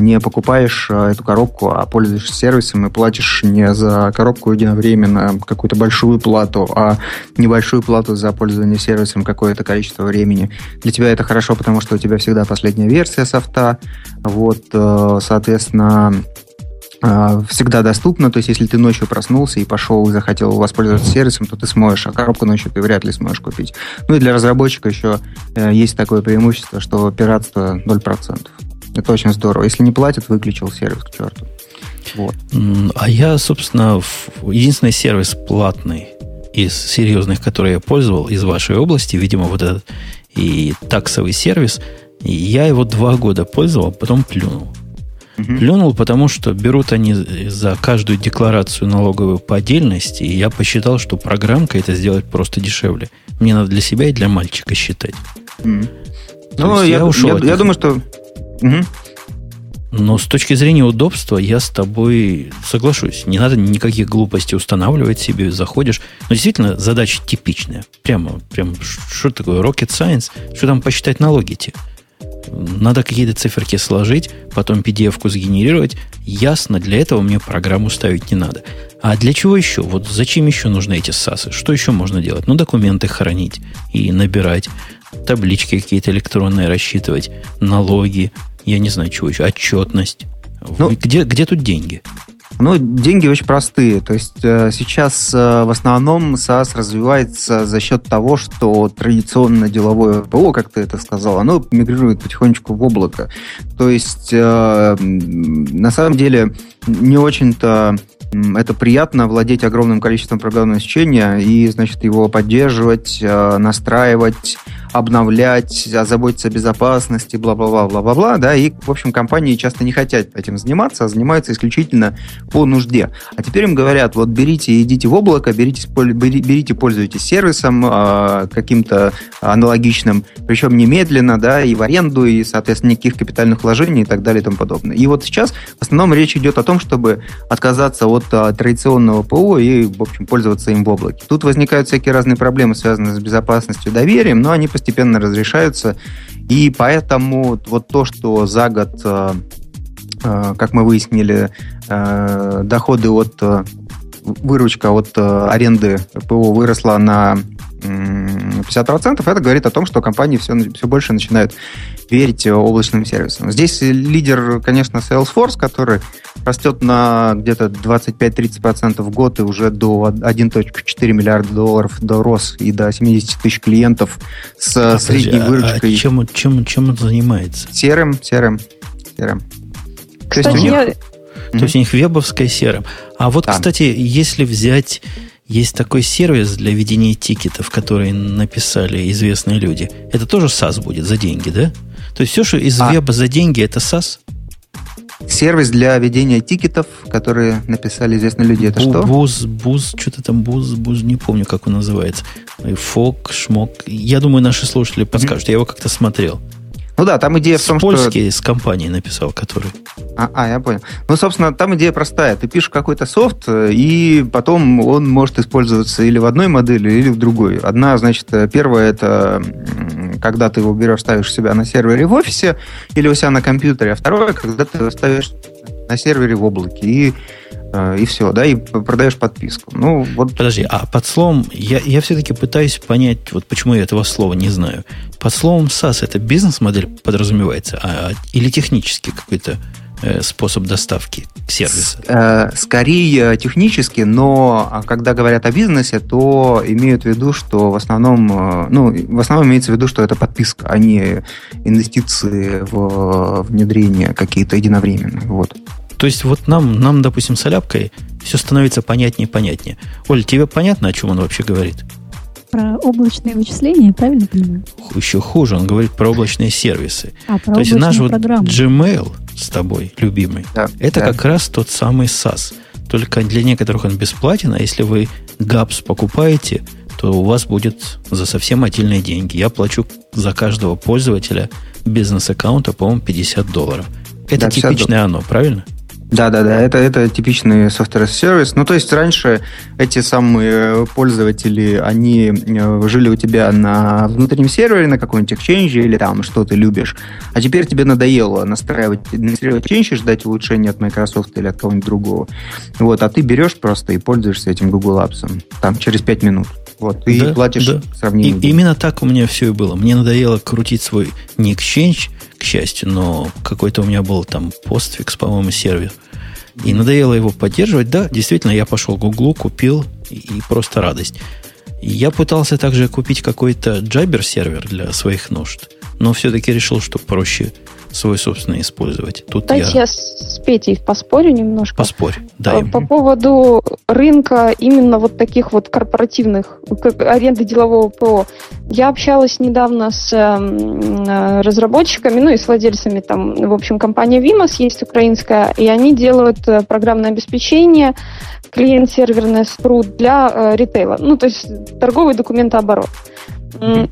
не покупаешь э, эту коробку, а пользуешься сервисом и платишь не за коробку единовременно какую-то большую плату, а небольшую плату за пользование сервисом какое-то количество времени. Для тебя это хорошо, потому что у тебя всегда последняя версия софта, вот, э, соответственно, а, всегда доступно. То есть, если ты ночью проснулся и пошел и захотел воспользоваться сервисом, то ты сможешь, а коробку ночью ты вряд ли сможешь купить. Ну и для разработчика еще э, есть такое преимущество, что пиратство 0%. Это очень здорово. Если не платят, выключил сервис к черту. Вот. А я, собственно, единственный сервис платный из серьезных, который я пользовал из вашей области, видимо, вот этот и таксовый сервис, я его два года пользовал, потом плюнул. Угу. Плюнул, потому что берут они за каждую декларацию налоговую по отдельности, и я посчитал, что программка это сделать просто дешевле. Мне надо для себя и для мальчика считать. Угу. Ну, я, я, ушел я, я думаю, что... Угу. Но с точки зрения удобства я с тобой соглашусь. Не надо никаких глупостей устанавливать себе, заходишь. Но действительно, задача типичная. Прямо, прям, что такое rocket science? Что там посчитать налоги-то? Надо какие-то циферки сложить, потом PDF-ку сгенерировать. Ясно, для этого мне программу ставить не надо. А для чего еще? Вот зачем еще нужны эти САСы? Что еще можно делать? Ну, документы хранить и набирать, таблички какие-то электронные рассчитывать, налоги, я не знаю, чего еще, отчетность. Ну, где, где тут деньги? Ну, деньги очень простые. То есть э, сейчас э, в основном SaaS развивается за счет того, что традиционно деловое ПО, как ты это сказал, оно мигрирует потихонечку в облако. То есть э, на самом деле не очень-то это приятно владеть огромным количеством программного обеспечения и, значит, его поддерживать, настраивать, обновлять, заботиться о безопасности, бла-бла-бла, бла-бла-бла, да, и, в общем, компании часто не хотят этим заниматься, а занимаются исключительно по нужде. А теперь им говорят, вот берите, идите в облако, берите, берите пользуйтесь сервисом э, каким-то аналогичным, причем немедленно, да, и в аренду, и, соответственно, никаких капитальных вложений и так далее и тому подобное. И вот сейчас в основном речь идет о том, чтобы отказаться от а, традиционного ПО и, в общем, пользоваться им в облаке. Тут возникают всякие разные проблемы, связанные с безопасностью и доверием, но они постепенно разрешаются. И поэтому вот то, что за год, э, э, как мы выяснили, доходы от выручка от аренды ПО выросла на 50%, это говорит о том, что компании все, все больше начинают верить облачным сервисам. Здесь лидер, конечно, Salesforce, который растет на где-то 25-30% в год и уже до 1.4 миллиарда долларов дорос и до 70 тысяч клиентов с а, средней подожди, выручкой. А чем, чем, чем он занимается? Серым, серым, серым. Кстати, То есть, у них, то есть у них вебовская серым. А вот, да. кстати, если взять есть такой сервис для ведения тикетов, который написали известные люди. Это тоже SaaS будет за деньги, да? То есть все, что из а. веба за деньги, это SaaS? Сервис для ведения тикетов, которые написали известные люди, это Бу, что? Буз, буз, что-то там буз, буз, не помню, как он называется. Фок, шмок. Я думаю, наши слушатели подскажут. Mm-hmm. Я его как-то смотрел. Ну да, там идея в том, Польский что... Польский с компанией написал, который... А, а, я понял. Ну, собственно, там идея простая. Ты пишешь какой-то софт, и потом он может использоваться или в одной модели, или в другой. Одна, значит, первая это когда ты его берешь, ставишь себя на сервере в офисе или у себя на компьютере, а второе, когда ты его ставишь на сервере в облаке. И Э, и все, да, и продаешь подписку. Ну, вот. Подожди, а под словом, я, я все-таки пытаюсь понять, вот почему я этого слова не знаю. Под словом SaaS это бизнес-модель подразумевается, а, или технический какой-то способ доставки сервиса? Э, скорее технически, но а, когда говорят о бизнесе, то имеют в виду, что в основном, ну, в основном имеется в виду, что это подписка, а не инвестиции в внедрение какие-то единовременные. Вот. То есть вот нам, нам допустим, с Аляпкой все становится понятнее и понятнее. Оль, тебе понятно, о чем он вообще говорит? Про облачные вычисления, правильно понимаю? Еще хуже, он говорит про облачные сервисы. А, про То есть наш вот программы. Gmail с тобой, любимый, Да, это да. как раз тот самый SAS. Только для некоторых он бесплатен, а если вы GAPS покупаете, то у вас будет за совсем отдельные деньги. Я плачу за каждого пользователя бизнес-аккаунта, по-моему, 50 долларов. Это Да, 50 типичное оно, правильно? Да, да, да, это, это типичный software сервис. Ну, то есть раньше эти самые пользователи, они э, жили у тебя на внутреннем сервере, на каком-нибудь Exchange или там что ты любишь. А теперь тебе надоело настраивать, настраивать Exchange и ждать улучшения от Microsoft или от кого-нибудь другого. Вот, а ты берешь просто и пользуешься этим Google Apps там через 5 минут. Вот, ты Да, платишь да. сравнение. И- именно так у меня все и было. Мне надоело крутить свой не Exchange, счастью, но какой-то у меня был там постфикс, по-моему, сервер. И надоело его поддерживать. Да, действительно, я пошел к Гуглу, купил, и, просто радость. Я пытался также купить какой-то Jabber сервер для своих нужд, но все-таки решил, что проще свой собственный использовать. Тут Дайте я я с Петей поспорю немножко. поспорь. Дай. По по поводу рынка именно вот таких вот корпоративных, как аренды делового ПО. Я общалась недавно с эм, э, разработчиками, ну и с владельцами там, в общем, компания Vimos есть украинская, и они делают э, программное обеспечение, клиент-серверное спрут для э, ритейла, ну то есть торговый документооборот.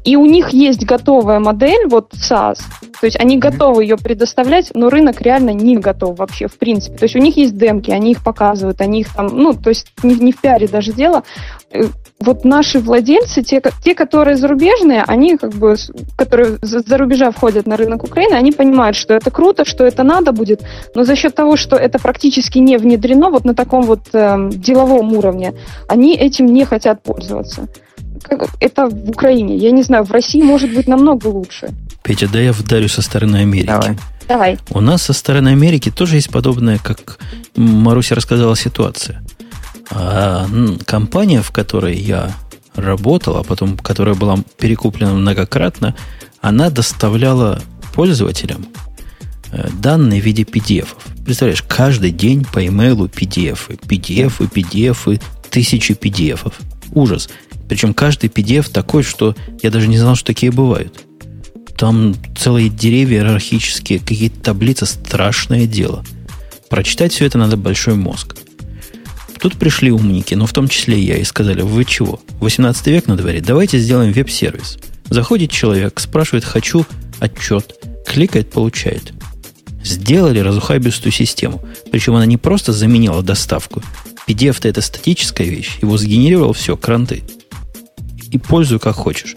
И у них есть готовая модель, вот SaaS, то есть они готовы ее предоставлять, но рынок реально не готов вообще, в принципе. То есть у них есть демки, они их показывают, они их там, ну, то есть не, не в пиаре даже дело. Э, Вот наши владельцы, те, те, которые зарубежные, они как бы, которые за рубежа входят на рынок Украины, они понимают, что это круто, что это надо будет, но за счет того, что это практически не внедрено вот на таком вот эм, деловом уровне, они этим не хотят пользоваться. Это в Украине. Я не знаю, в России может быть намного лучше. Петя, да я вдарю со стороны Америки. Давай. Давай. У нас со стороны Америки тоже есть подобная, как Маруся рассказала, ситуация. А, компания, в которой я работал, а потом которая была перекуплена многократно, она доставляла пользователям э, данные в виде PDF. Представляешь, каждый день по имейлу PDF, PDF, PDF, тысячи PDF. Ужас. Причем каждый PDF такой, что я даже не знал, что такие бывают. Там целые деревья иерархические, какие-то таблицы, страшное дело. Прочитать все это надо большой мозг. Тут пришли умники, но в том числе и я, и сказали, вы чего? 18 век на дворе, давайте сделаем веб-сервис. Заходит человек, спрашивает, хочу отчет, кликает, получает. Сделали разухабистую систему. Причем она не просто заменила доставку. PDF-то это статическая вещь. Его сгенерировал, все, кранты. И пользуй как хочешь.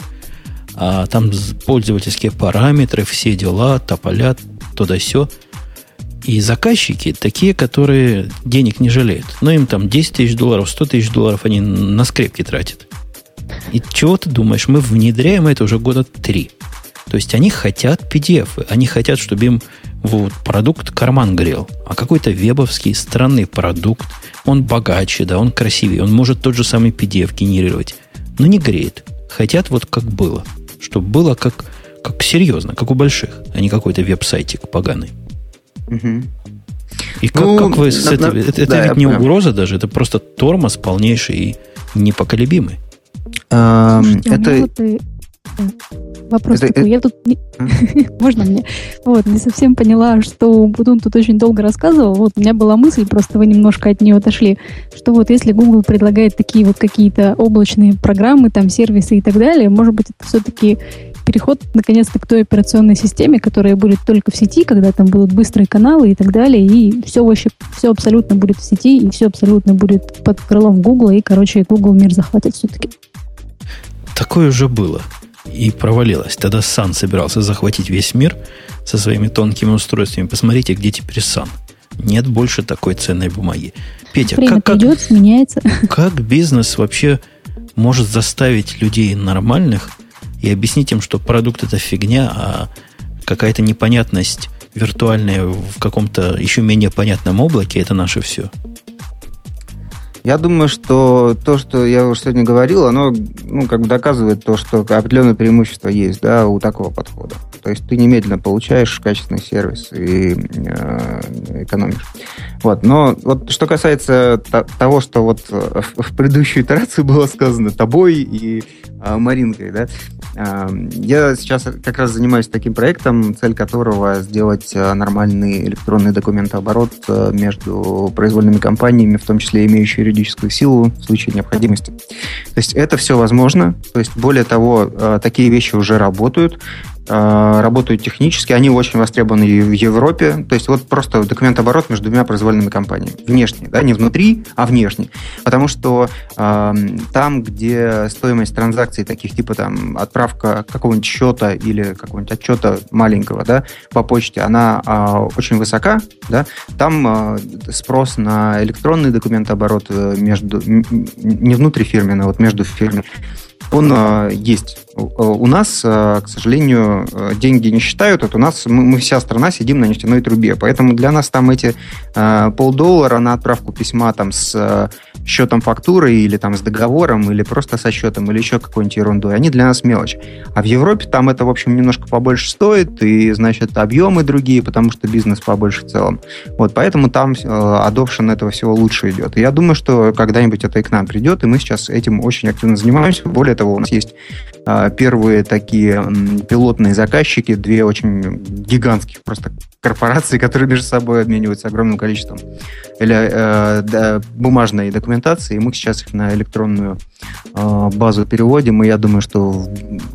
А там пользовательские параметры, все дела, тополя, то да сё. И заказчики такие, которые денег не жалеют. Но им там 10 тысяч долларов, 100 тысяч долларов они на скрепки тратят. И чего ты думаешь? Мы внедряем это уже года три. То есть они хотят PDF, они хотят, чтобы им вот, продукт карман грел. А какой-то вебовский странный продукт, он богаче, да, он красивее, он может тот же самый PDF генерировать, но не греет. Хотят вот как было. Чтобы было как, как серьезно, как у больших, а не какой-то веб-сайтик поганый. Мгм. И как, Ну, как вы с на- этой- на- это, это да, ведь не понял. угроза даже, это просто тормоз полнейший и непоколебимый. Слушайте, у меня это да. Вопрос это- такой, я тут... Можно мне? Вот, не совсем поняла, что Бутун тут очень долго рассказывал. Вот, у меня была мысль, просто вы немножко от нее отошли, что вот если Google предлагает такие вот какие-то облачные программы, там, сервисы и так далее, может быть, это все-таки переход, наконец-то, к той операционной системе, которая будет только в сети, когда там будут быстрые каналы и так далее, и все вообще, все абсолютно будет в сети, и все абсолютно будет под крылом Google, и, короче, Google мир захватит все-таки. Такое уже было. И провалилось. Тогда Сан собирался захватить весь мир со своими тонкими устройствами. Посмотрите, где теперь Сан. Нет больше такой ценной бумаги. Петя, Время как, как, идет, сменяется. как бизнес вообще может заставить людей нормальных и объяснить им, что продукт это фигня, а какая-то непонятность виртуальная в каком-то еще менее понятном облаке это наше все? Я думаю, что то, что я уже сегодня говорил, оно ну, как бы доказывает то, что определенное преимущество есть да, у такого подхода. То есть ты немедленно получаешь качественный сервис и э, экономишь. Вот. Но вот что касается того, что вот в, в предыдущей итерации было сказано тобой и э, Маринкой, да, э, я сейчас как раз занимаюсь таким проектом, цель которого сделать э, нормальный электронный документооборот э, между произвольными компаниями, в том числе имеющие юридическую силу в случае необходимости. То есть это все возможно. То есть более того, э, такие вещи уже работают. Э, работают технически, они очень востребованы в Европе. То есть вот просто документооборот между двумя произвольными компаниями. Внешний, да, не внутри, а внешний. Потому что э, там, где стоимость транзакций таких типа там отправка какого-нибудь счета или какого-нибудь отчета маленького, да, по почте, она э, очень высока, да, там э, спрос на электронный документооборот э, между не внутрифирменный, а вот между фирмами он э, есть. У нас, э, к сожалению, деньги не считают. Вот у нас мы, мы вся страна сидим на нефтяной трубе, поэтому для нас там эти э, полдоллара на отправку письма там с счетом фактуры или там с договором или просто со счетом или еще какой-нибудь ерундой, они для нас мелочь. А в Европе там это, в общем, немножко побольше стоит, и, значит, объемы другие, потому что бизнес побольше в целом. Вот, поэтому там э, adoption этого всего лучше идет. Я думаю, что когда-нибудь это и к нам придет, и мы сейчас этим очень активно занимаемся. Более того, у нас есть э, первые такие пилотные заказчики, две очень гигантских просто корпорации, которые между собой обмениваются огромным количеством или, э, да, бумажной документации, и мы сейчас их на электронную э, базу переводим, и я думаю, что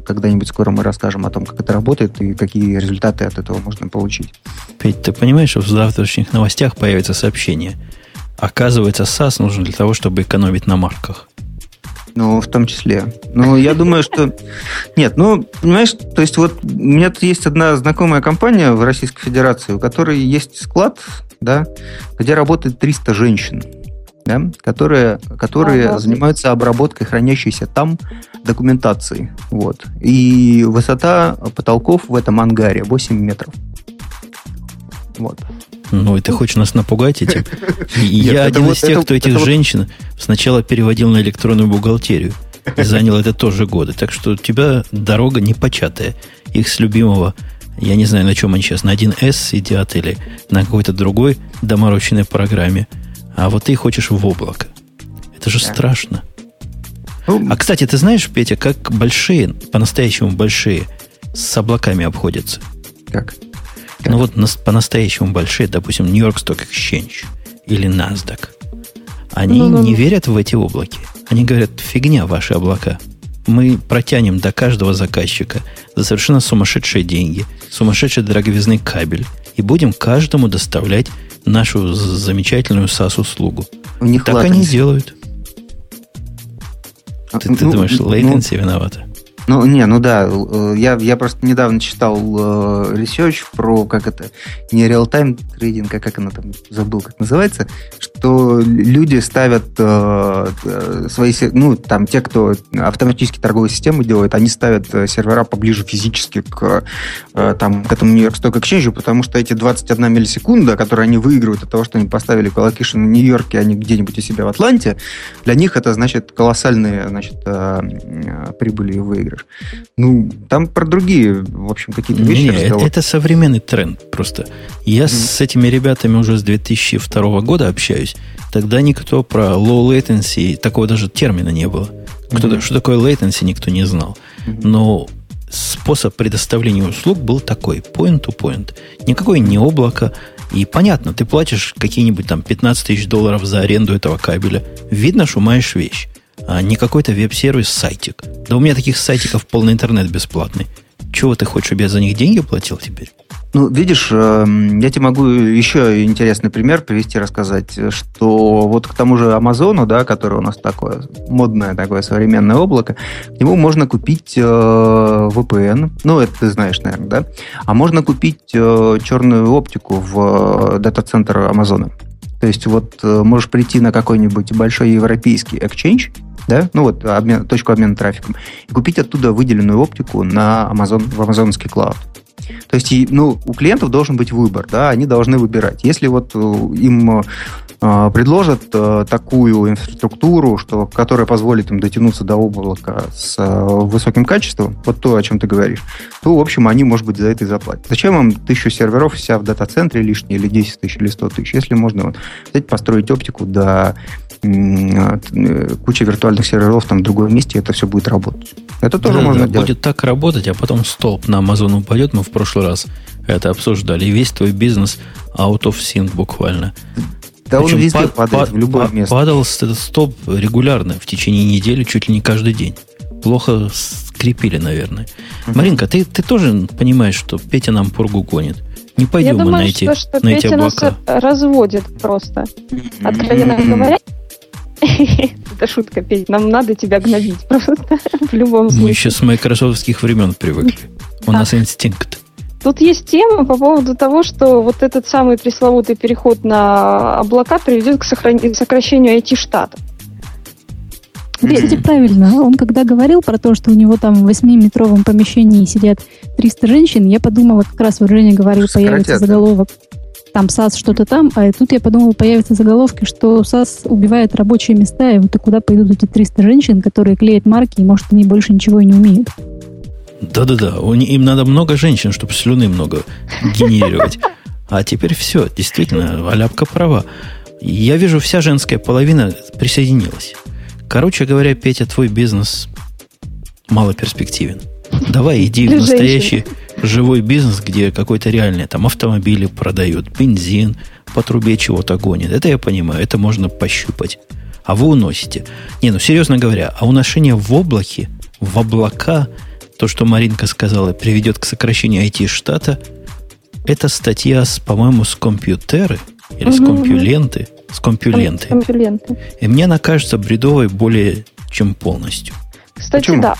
когда-нибудь скоро мы расскажем о том, как это работает и какие результаты от этого можно получить. Петь, ты понимаешь, что в завтрашних новостях появится сообщение? Оказывается, САС нужен для того, чтобы экономить на марках. Ну, в том числе. Ну, я думаю, что... Нет, ну, понимаешь, то есть вот у меня тут есть одна знакомая компания в Российской Федерации, у которой есть склад, да, где работает 300 женщин, да, которые, которые ага. занимаются обработкой хранящейся там документации. Вот. И высота потолков в этом ангаре 8 метров. Вот. Ну, и ты хочешь нас напугать этим? Я один из тех, кто этих женщин сначала переводил на электронную бухгалтерию. И занял это тоже годы. Так что у тебя дорога непочатая. Их с любимого, я не знаю, на чем они сейчас, на 1С сидят или на какой-то другой доморощенной программе. А вот ты хочешь в облако. Это же страшно. Ну, а, кстати, ты знаешь, Петя, как большие, по-настоящему большие, с облаками обходятся? Как? Ну вот по-настоящему большие, допустим, Нью-Йорк Stock Exchange или NASDAQ, они ну, ну, не верят в эти облаки. Они говорят, фигня ваши облака. Мы протянем до каждого заказчика за совершенно сумасшедшие деньги, сумасшедший дороговизный кабель, и будем каждому доставлять нашу замечательную SaaS-услугу. У них так латенси. они делают. Ты, ты ну, думаешь, latency ну, виновата? Ну, не, ну да, э, я, я просто недавно читал э, research про, как это, не real-time трейдинг, а как оно там, забыл, как называется, что люди ставят э, э свои, ну, там, те, кто автоматически торговые системы делают, они ставят сервера поближе физически к, э, там, к этому York Stock Exchange, потому что эти 21 миллисекунда, которые они выигрывают от того, что они поставили colocation в Нью-Йорке, а не где-нибудь у себя в Атланте, для них это, значит, колоссальные, значит, э, прибыли и выигрыш Ну, там про другие, в общем, какие-то вещи. Не, это, это современный тренд просто. Я mm. с этими ребятами уже с 2002 года общаюсь. Тогда никто про low latency, такого даже термина не было. Кто, mm-hmm. Что такое latency, никто не знал. Mm-hmm. Но способ предоставления услуг был такой, point-to-point. Никакое не облако. И понятно, ты платишь какие-нибудь там 15 тысяч долларов за аренду этого кабеля. Видно, что маешь вещь а не какой-то веб-сервис, сайтик. Да у меня таких сайтиков полный интернет бесплатный. Чего ты хочешь, чтобы я за них деньги платил теперь? Ну, видишь, эм, я тебе могу еще интересный пример привести, рассказать, что вот к тому же Амазону, да, который у нас такое модное такое современное облако, к нему можно купить э, VPN, ну, это ты знаешь, наверное, да, а можно купить э, черную оптику в э, дата-центр Амазона. То есть вот э, можешь прийти на какой-нибудь большой европейский exchange, да, ну вот обмен, точку обмена трафиком, и купить оттуда выделенную оптику на Amazon, в амазонский клауд. То есть, ну, у клиентов должен быть выбор, да, они должны выбирать. Если вот э, им э, предложат э, такую инфраструктуру, что, которая позволит им дотянуться до облака с высоким качеством, вот то, о чем ты говоришь, то, в общем, они, может быть, за это и заплатят. Зачем им тысячу серверов вся в дата-центре лишние, или 10 тысяч, или 100 тысяч, если можно вот, взять, построить оптику до куча виртуальных серверов там в другом месте, это все будет работать. Это тоже да, можно да, делать. Будет так работать, а потом столб на Amazon упадет. Мы в прошлый раз это обсуждали. И весь твой бизнес out of sync буквально. Да Причем он везде пад, падает, пад, в любое пад, место. Падал этот столб регулярно, в течение недели, чуть ли не каждый день. Плохо скрепили, наверное. Uh-huh. Маринка, ты, ты тоже понимаешь, что Петя нам пургу гонит? Не пойдем Я мы думаю, на эти, что, что на Петя эти облака. нас разводит просто. Откровенно говоря, Это шутка, Петь. Нам надо тебя гнобить просто в любом случае. Мы еще с майкрософтских времен привыкли. У нас инстинкт. Тут есть тема по поводу того, что вот этот самый пресловутый переход на облака приведет к сокращению IT-штата. Кстати, правильно. Он когда говорил про то, что у него там в 8-метровом помещении сидят 300 женщин, я подумала, как раз вот Женя говорил, появится заголовок там САС что-то там, а тут я подумала, появятся заголовки, что САС убивает рабочие места, и вот и куда пойдут эти 300 женщин, которые клеят марки, и, может, они больше ничего и не умеют. Да-да-да, им надо много женщин, чтобы слюны много генерировать. А теперь все, действительно, Аляпка права. Я вижу, вся женская половина присоединилась. Короче говоря, Петя, твой бизнес мало перспективен. Давай иди в настоящий живой бизнес, где какой-то реальный там автомобили продают, бензин по трубе чего-то гонит. Это я понимаю, это можно пощупать. А вы уносите. Не, ну серьезно говоря, а уношение в облаке, в облака, то, что Маринка сказала, приведет к сокращению IT-штата, это статья, с, по-моему, с компьютеры или угу, с компьюленты. С компьюленты. компьюленты. И мне она кажется бредовой более чем полностью. Кстати, Почему? да.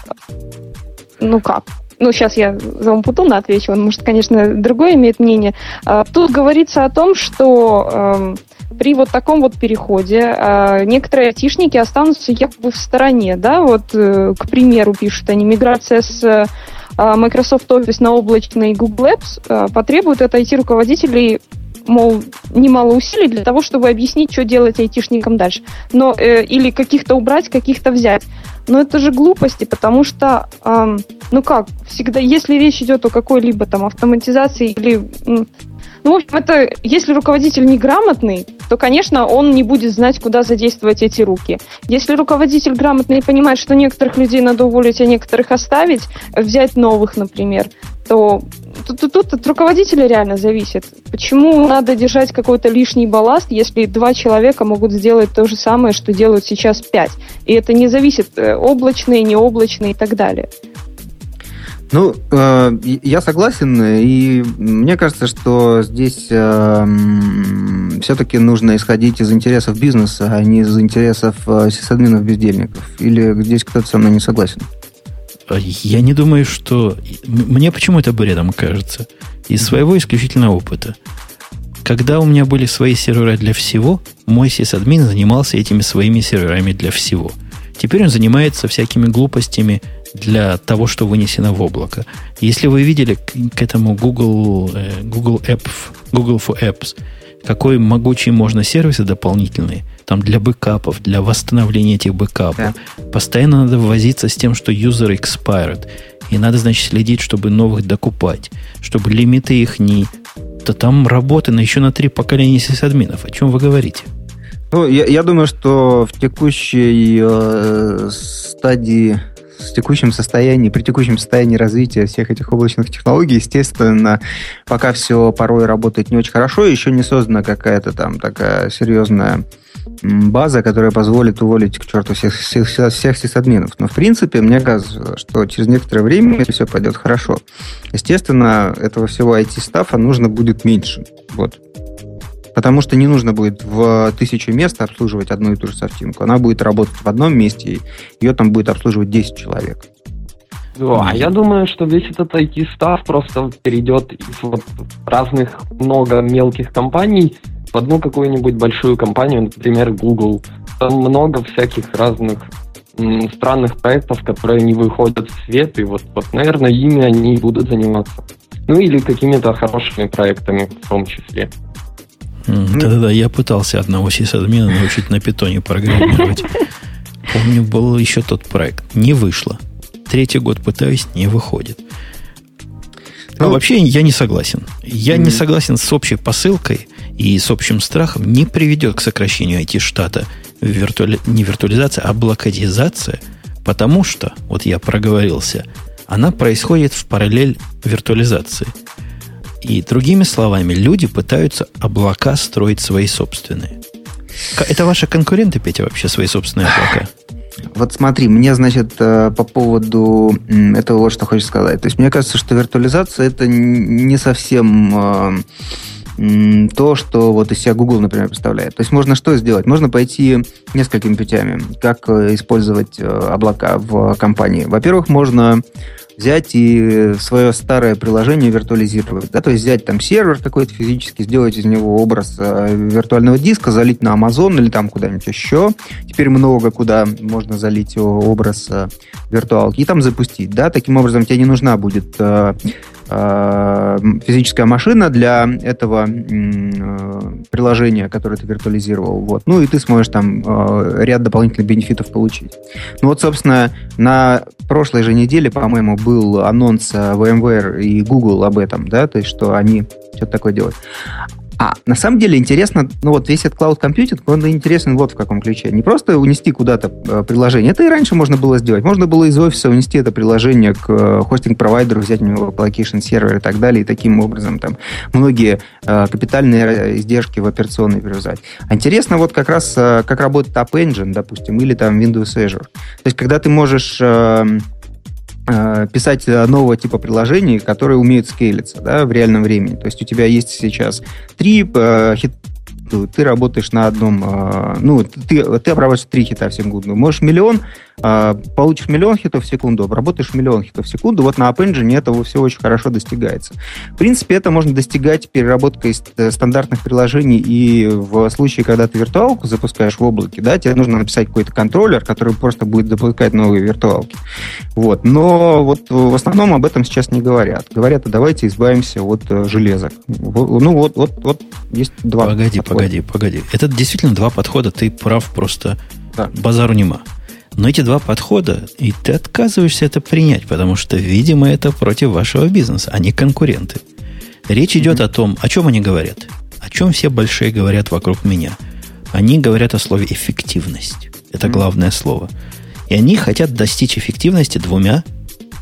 Ну как? Ну, сейчас я за Умпутуна отвечу, он, может, конечно, другое имеет мнение. А, тут говорится о том, что эм, при вот таком вот переходе а, некоторые айтишники останутся якобы в стороне, да, вот, э, к примеру, пишут они, миграция с а, Microsoft Office на облачный Google Apps потребует от IT-руководителей мол, немало усилий для того, чтобы объяснить, что делать айтишникам дальше. Но, э, или каких-то убрать, каких-то взять. Но это же глупости, потому что, э, ну как, всегда, если речь идет о какой-либо там автоматизации или ну, в общем, это, если руководитель неграмотный, то, конечно, он не будет знать, куда задействовать эти руки. Если руководитель грамотный и понимает, что некоторых людей надо уволить, а некоторых оставить, взять новых, например, то тут, тут, тут от руководителя реально зависит. Почему надо держать какой-то лишний балласт, если два человека могут сделать то же самое, что делают сейчас пять? И это не зависит э, облачные, необлачные и так далее. Ну, э, я согласен, и мне кажется, что здесь э, все-таки нужно исходить из интересов бизнеса, а не из интересов э, сисадминов-бездельников. Или здесь кто-то со мной не согласен? А я не думаю, что... Мне почему это бредом кажется? Из своего исключительного опыта. Когда у меня были свои сервера для всего, мой сисадмин занимался этими своими серверами для всего. Теперь он занимается всякими глупостями для того, что вынесено в облако. Если вы видели к этому Google, э, Google App, Google for Apps, какой могучий можно сервисы дополнительные, там для бэкапов, для восстановления этих бэкапов. Да. Постоянно надо возиться с тем, что user expired. И надо, значит, следить, чтобы новых докупать, чтобы лимиты их не... То там работы на еще на три поколения сисадминов. О чем вы говорите? Ну, я, я думаю, что в текущей э, стадии с текущим состоянием, при текущем состоянии развития всех этих облачных технологий, естественно, пока все порой работает не очень хорошо, еще не создана какая-то там такая серьезная база, которая позволит уволить к черту всех, всех, всех сисадминов. Но, в принципе, мне кажется, что через некоторое время, все пойдет хорошо, естественно, этого всего IT-стафа нужно будет меньше. Вот. Потому что не нужно будет в тысячу мест обслуживать одну и ту же софтинку. Она будет работать в одном месте, и ее там будет обслуживать 10 человек. А я думаю, что весь этот IT-став просто перейдет из вот разных много мелких компаний в одну какую-нибудь большую компанию, например, Google. Там много всяких разных странных проектов, которые не выходят в свет, и вот, вот, наверное, ими они будут заниматься. Ну или какими-то хорошими проектами в том числе. Да-да-да, я пытался одного сисадмина научить на питоне программировать. Помню, был еще тот проект. Не вышло. Третий год пытаюсь, не выходит. Но ну, вообще я не согласен. Я не согласен с общей посылкой и с общим страхом не приведет к сокращению IT-штата виртуали... не виртуализация, а блокадизация, потому что, вот я проговорился, она происходит в параллель виртуализации. И другими словами, люди пытаются облака строить свои собственные. Это ваши конкуренты, Петя, вообще свои собственные облака? Вот смотри, мне, значит, э, по поводу этого вот что хочу сказать. То есть мне кажется, что виртуализация это не совсем э, то, что вот из себя Google, например, представляет. То есть можно что сделать? Можно пойти несколькими путями, как э, использовать облака в компании. Во-первых, можно взять и свое старое приложение виртуализировать. Да? То есть взять там сервер какой-то физически, сделать из него образ э, виртуального диска, залить на Amazon или там куда-нибудь еще. Теперь много куда можно залить образ э, виртуалки и там запустить. Да? Таким образом, тебе не нужна будет э, Э, физическая машина для этого э, приложения, которое ты виртуализировал. Вот. Ну и ты сможешь там э, ряд дополнительных бенефитов получить. Ну вот, собственно, на прошлой же неделе, по-моему, был анонс VMware и Google об этом, да, то есть что они что-то такое делают. А на самом деле интересно, ну вот весь этот cloud computing, он интересен вот в каком ключе. Не просто унести куда-то э, приложение, это и раньше можно было сделать. Можно было из офиса унести это приложение к э, хостинг-провайдеру, взять у него application сервер и так далее, и таким образом там многие э, капитальные издержки в операционной перевязать. А интересно вот как раз, как работает App Engine, допустим, или там Windows Azure. То есть когда ты можешь... Э, писать нового типа приложений, которые умеют скейлиться да, в реальном времени. То есть у тебя есть сейчас три э, хит ты работаешь на одном, э, ну, ты, ты обрабатываешь три хита в секунду. Можешь миллион получишь миллион хитов в секунду, обработаешь миллион хитов в секунду. Вот на App Engine этого все очень хорошо достигается. В принципе, это можно достигать переработкой э, стандартных приложений и в случае, когда ты виртуалку запускаешь в облаке, да, тебе нужно написать какой-то контроллер, который просто будет запускать новые виртуалки. Вот. Но вот в основном об этом сейчас не говорят. Говорят, а давайте избавимся от э, железок. Ну вот, вот, вот есть два Погоди, подхода. погоди, погоди. Это действительно два подхода, ты прав, просто да. базару нема. Но эти два подхода, и ты отказываешься это принять, потому что, видимо, это против вашего бизнеса, а не конкуренты. Речь идет mm-hmm. о том, о чем они говорят. О чем все большие говорят вокруг меня. Они говорят о слове эффективность. Это mm-hmm. главное слово. И они хотят достичь эффективности двумя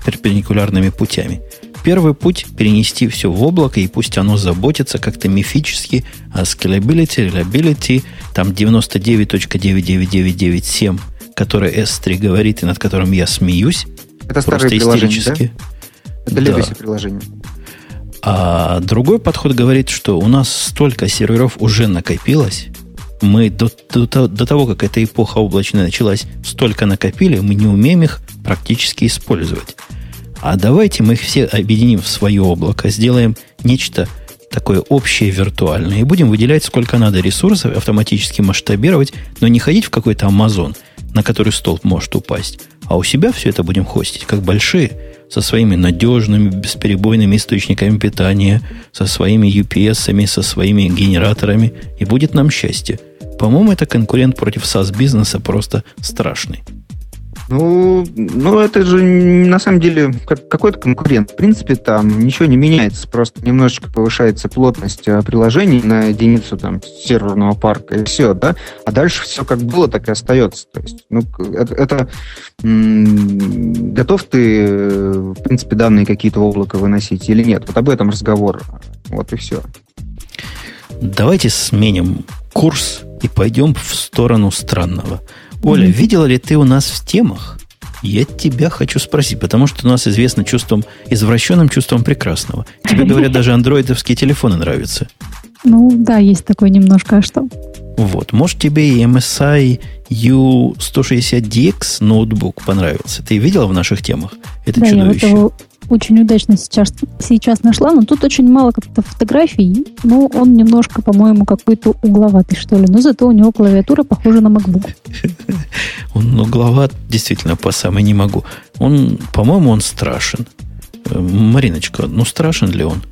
перпендикулярными путями. Первый путь – перенести все в облако, и пусть оно заботится как-то мифически о scalability, reliability, там 99.99997 который S3 говорит и над которым я смеюсь. Это старое приложение, да? Это legacy да. приложение. А другой подход говорит, что у нас столько серверов уже накопилось, мы до, до, до того, как эта эпоха облачная началась, столько накопили, мы не умеем их практически использовать. А давайте мы их все объединим в свое облако, сделаем нечто такое общее виртуальное и будем выделять сколько надо ресурсов, автоматически масштабировать, но не ходить в какой-то Amazon – на который столб может упасть. А у себя все это будем хостить, как большие, со своими надежными, бесперебойными источниками питания, со своими UPS, со своими генераторами, и будет нам счастье. По-моему, это конкурент против SaaS-бизнеса просто страшный. Ну, ну, это же на самом деле как, какой-то конкурент. В принципе, там ничего не меняется, просто немножечко повышается плотность э, приложений на единицу там серверного парка и все, да. А дальше все как было, так и остается. То есть, ну, это, это м- готов ты, э, в принципе, данные какие-то в облако выносить или нет? Вот об этом разговор. Вот и все. Давайте сменим курс и пойдем в сторону странного. Оля, mm-hmm. видела ли ты у нас в темах? Я тебя хочу спросить, потому что у нас известно чувством, извращенным чувством прекрасного. Тебе, говорят, даже андроидовские телефоны нравятся. Ну, да, есть такое немножко, а что? Вот, может, тебе и MSI U160DX ноутбук понравился. Ты видела в наших темах это да, чудовище? Я вот его очень удачно сейчас, сейчас нашла, но тут очень мало как-то фотографий, но он немножко, по-моему, какой-то угловатый, что ли. Но зато у него клавиатура похожа на MacBook. Он угловат, действительно, по самой не могу. Он, по-моему, он страшен. Э, Мариночка, ну страшен ли он?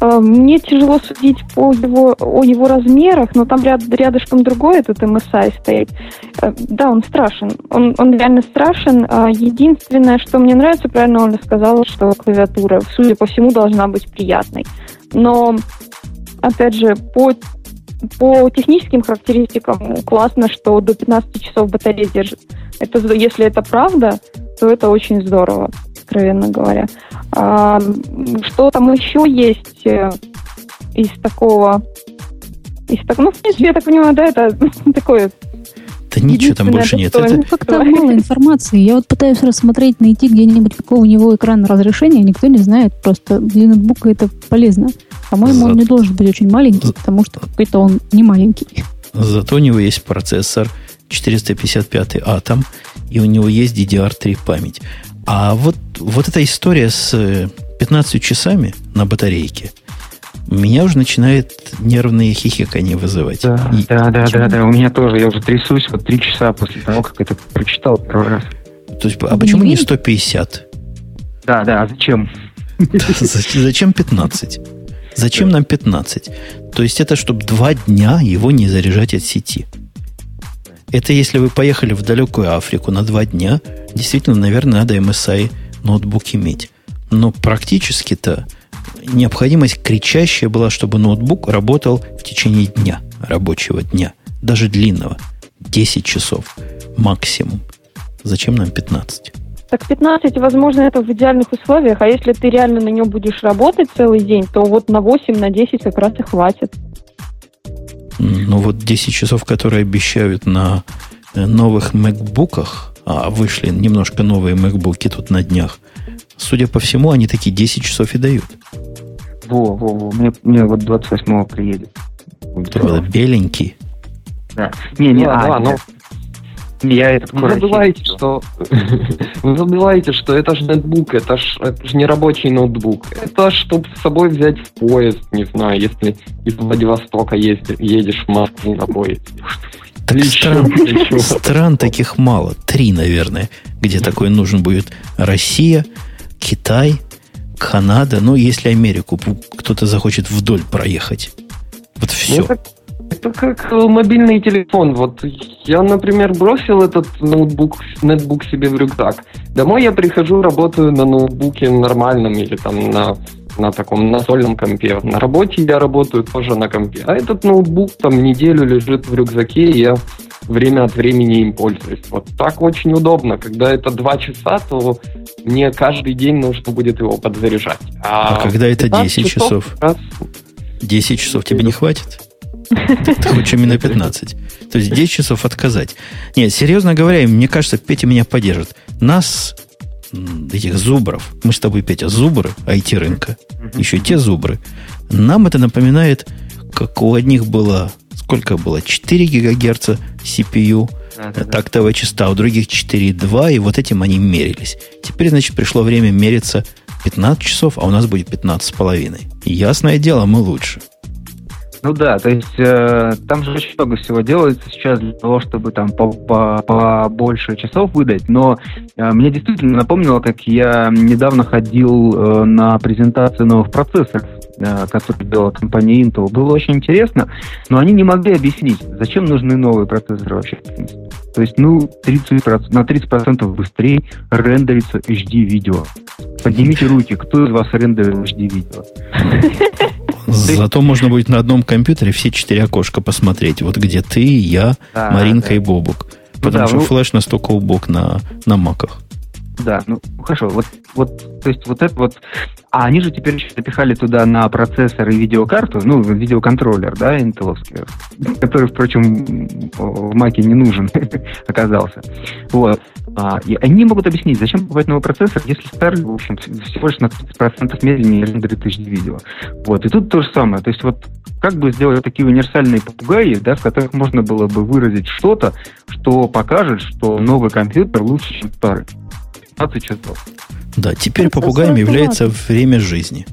Э, мне тяжело судить по его, о его размерах, но там ряд, рядышком другой этот MSI стоит. Э, да, он страшен. Он, он реально страшен. А единственное, что мне нравится, правильно Оля сказала, что клавиатура, судя по всему, должна быть приятной. Но, опять же, по, по техническим характеристикам классно, что до 15 часов батарея держит. Это, если это правда, то это очень здорово откровенно говоря. А, что там еще есть э, из такого? Из так, ну, в принципе, я так понимаю, да, это такое да ничего там больше нет. Это... Как-то мало информации. Я вот пытаюсь рассмотреть, найти где-нибудь, какого у него экрана разрешения, никто не знает. Просто для ноутбука это полезно. По-моему, За... он не должен быть очень маленький, потому что какой-то он не маленький. Зато у него есть процессор 455 Atom, и у него есть DDR3 память. А вот, вот эта история с 15 часами на батарейке меня уже начинает нервные хихикания вызывать. Да, И, да, да, да, да, у меня тоже. Я уже трясусь вот три часа после того, как это прочитал первый раз. То есть, а почему не 150? Да, да, а зачем? Зачем 15? Зачем нам 15? То есть это чтобы два дня его не заряжать от сети. Это если вы поехали в далекую Африку на два дня, действительно, наверное, надо MSI ноутбук иметь. Но практически-то необходимость кричащая была, чтобы ноутбук работал в течение дня, рабочего дня, даже длинного. 10 часов максимум. Зачем нам 15? Так 15, возможно, это в идеальных условиях, а если ты реально на нем будешь работать целый день, то вот на 8, на 10 как раз и хватит. Ну вот 10 часов, которые обещают на э, новых MacBook'ах, а вышли немножко новые MacBook'и тут на днях, судя по всему, они такие 10 часов и дают. Во, во, во. Мне, мне вот 28-го приедет. Это беленький. Да. Не, не, да, а, да, но я этот Вы забываете, что вы забываете, что это же ноутбук, это же это ж не рабочий ноутбук. Это чтобы с собой взять в поезд, не знаю, если из Владивостока ездишь, едешь в Москву на поезде. Так стран, стран таких мало. Три, наверное, где такой нужен будет. Россия, Китай, Канада. Ну, если Америку кто-то захочет вдоль проехать. Вот все. Ну, это как э, мобильный телефон. Вот я, например, бросил этот ноутбук, нетбук себе в рюкзак. Домой я прихожу, работаю на ноутбуке нормальном или там на, на таком настольном компе. На работе я работаю тоже на компе. А этот ноутбук там неделю лежит в рюкзаке, и я время от времени им пользуюсь. Вот так очень удобно. Когда это два часа, то мне каждый день нужно будет его подзаряжать. А, а когда это 10 часов? часов? Раз... 10 часов тебе не хватит? Хочешь именно 15. То есть 10 часов отказать. Нет, серьезно говоря, мне кажется, Петя меня поддержит. Нас, этих зубров, мы с тобой, Петя, зубры IT-рынка, еще те зубры, нам это напоминает, как у одних было, сколько было, 4 гигагерца CPU, тактовая частота, у других 4,2, и вот этим они мерились. Теперь, значит, пришло время мериться 15 часов, а у нас будет 15,5. Ясное дело, мы лучше. Ну да, то есть э, там же очень много всего делается сейчас для того, чтобы там по, по, побольше часов выдать, но э, мне действительно напомнило, как я недавно ходил э, на презентацию новых процессоров, э, которые делала компания Intel. Было очень интересно, но они не могли объяснить, зачем нужны новые процессоры вообще. То есть, ну, 30%, на 30% быстрее рендерится HD-видео. Поднимите руки, кто из вас рендерил HD-видео? Зато можно будет на одном компьютере все четыре окошка посмотреть. Вот где ты, я, Маринка и Бобук. Потому да, что ну, флеш настолько убог на, на маках. Да, ну хорошо, вот, вот, то есть вот это вот, а они же теперь еще запихали туда на процессор и видеокарту, ну, видеоконтроллер, да, интеловский, который, впрочем, в маке не нужен оказался. Вот. А, и они могут объяснить, зачем покупать новый процессор, если старый, в общем, всего лишь на 30% медленнее рендерит HD-видео. Вот. И тут то же самое. То есть вот как бы сделать такие универсальные попугаи, да, в которых можно было бы выразить что-то, что покажет, что новый компьютер лучше, чем старый. 15 часов. Да, теперь процессор попугаем является ладно. время жизни.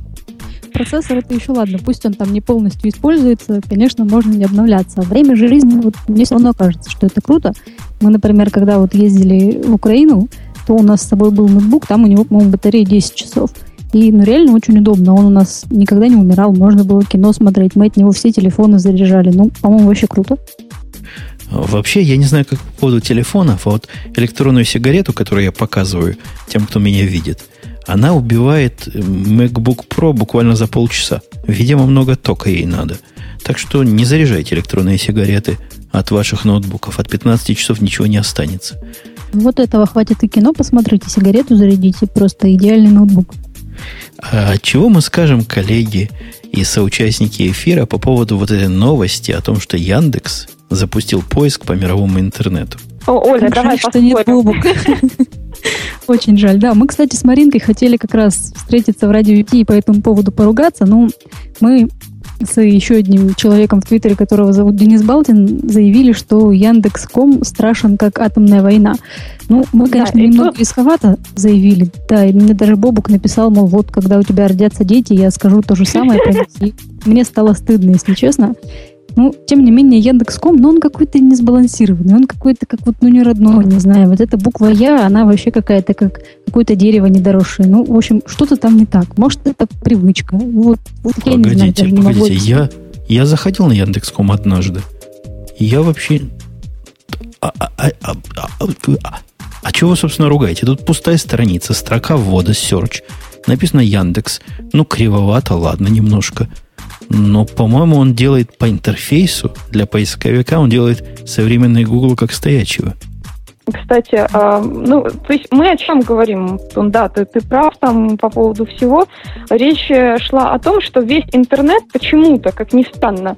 Процессор это еще ладно, пусть он там не полностью используется, конечно, можно не обновляться. А время жизни, вот мне все равно кажется, что это круто. Мы, например, когда вот ездили в Украину, то у нас с собой был ноутбук, там у него, по-моему, батарея 10 часов. И ну, реально очень удобно. Он у нас никогда не умирал. Можно было кино смотреть. Мы от него все телефоны заряжали. Ну, по-моему, вообще круто. Вообще, я не знаю, как по поводу телефонов, а вот электронную сигарету, которую я показываю тем, кто меня видит, она убивает MacBook Pro буквально за полчаса. Видимо, много тока ей надо. Так что не заряжайте электронные сигареты от ваших ноутбуков. От 15 часов ничего не останется. Вот этого хватит и кино посмотрите, сигарету зарядите. Просто идеальный ноутбук. А чего мы скажем, коллеги и соучастники эфира по поводу вот этой новости о том, что Яндекс запустил поиск по мировому интернету? О, Оля, как давай жаль, что нет Бобук. Очень жаль. Да, мы, кстати, с Маринкой хотели как раз встретиться в радио и по этому поводу поругаться, но мы с еще одним человеком в Твиттере, которого зовут Денис Балтин, заявили, что Яндекс.ком страшен, как атомная война. Ну, мы, конечно, да, немного тут... рисковато заявили. Да, и мне даже Бобук написал, мол, вот, когда у тебя родятся дети, я скажу то же самое. Мне стало стыдно, если честно. Ну, тем не менее, Яндекс.ком, но он какой-то несбалансированный, он какой-то как вот, ну, не родной, не знаю. Вот эта буква Я, она вообще какая-то как какое-то дерево недоросшее. Ну, в общем, что-то там не так. Может, это привычка. Вот, вот я не знаю, даже не могу я, я заходил на Яндекс.ком однажды. Я вообще... А, а, а, а, а, а, а чего вы, собственно, ругаете? Тут пустая страница, строка ввода, search. Написано Яндекс. Ну, кривовато, ладно, немножко. Но, по-моему, он делает по интерфейсу для поисковика, он делает современный Google как стоячего. Кстати, э, ну, то есть мы о чем говорим? Да, ты, ты прав там по поводу всего. Речь шла о том, что весь интернет почему-то, как ни странно,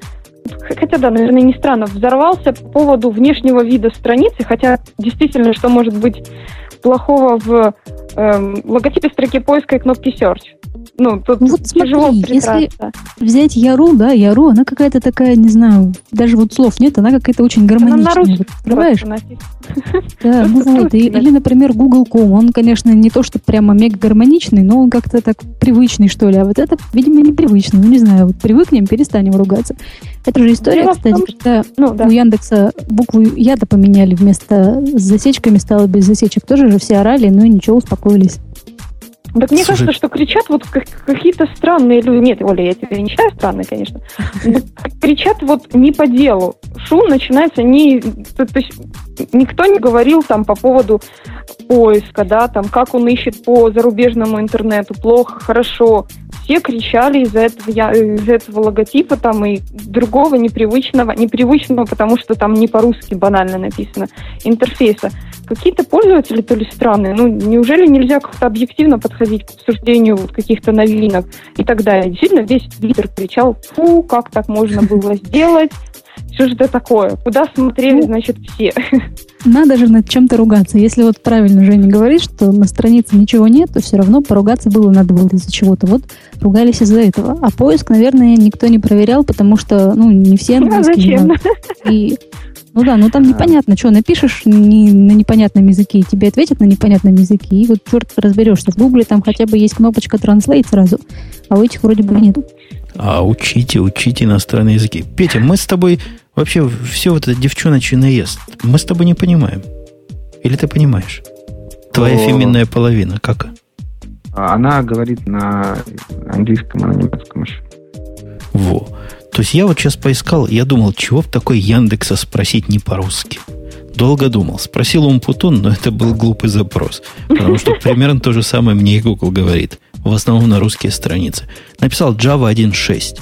хотя да, наверное, не странно, взорвался по поводу внешнего вида страницы, хотя действительно, что может быть плохого в э, логотипе строки поиска и кнопки Search? ну, тут вот тяжело смотри, если взять Яру, да, Яру, она какая-то такая, не знаю, даже вот слов нет, она какая-то очень гармоничная. Вот, открываешь? Да, ну вот. или, например, Google.com, он, конечно, не то, что прямо мега гармоничный, но он как-то так привычный, что ли. А вот это, видимо, непривычный. Ну, не знаю, вот привыкнем, перестанем ругаться. Это же история, кстати, когда ну, да. у Яндекса букву Яда поменяли вместо с засечками стало без засечек. Тоже же все орали, ну и ничего, успокоились. Так мне Слушай... кажется, что кричат вот какие-то странные люди. Нет, Оля, я тебя не считаю странной, конечно. Но кричат вот не по делу. Шум начинается не... То, то есть никто не говорил там по поводу поиска, да, там, как он ищет по зарубежному интернету, плохо, хорошо. Все кричали из-за этого, из этого логотипа там и другого непривычного, непривычного, потому что там не по-русски банально написано, интерфейса какие-то пользователи то ли странные. Ну, неужели нельзя как-то объективно подходить к обсуждению каких-то новинок и так далее? Действительно, весь Твиттер кричал, фу, как так можно было сделать? Что же это такое? Куда смотрели, ну, значит, все? Надо же над чем-то ругаться. Если вот правильно Женя говорит, что на странице ничего нет, то все равно поругаться было надо было из-за чего-то. Вот ругались из-за этого. А поиск, наверное, никто не проверял, потому что, ну, не все английский а зачем? И ну да, ну там непонятно, что напишешь не, на непонятном языке, и тебе ответят на непонятном языке, и вот черт разберешься. В Гугле там хотя бы есть кнопочка Translate сразу, а у этих вроде бы нету. А учите, учите иностранные языки. Петя, мы с тобой вообще все вот это девчоночий наезд, мы с тобой не понимаем. Или ты понимаешь? Твоя О... феминная половина, как? Она говорит на английском, а на немецком еще. Во. То есть я вот сейчас поискал, я думал, чего в такой Яндекса спросить не по-русски. Долго думал. Спросил Умпутун, но это был глупый запрос. Потому что примерно то же самое мне и Google говорит. В основном на русские страницы. Написал Java 1.6.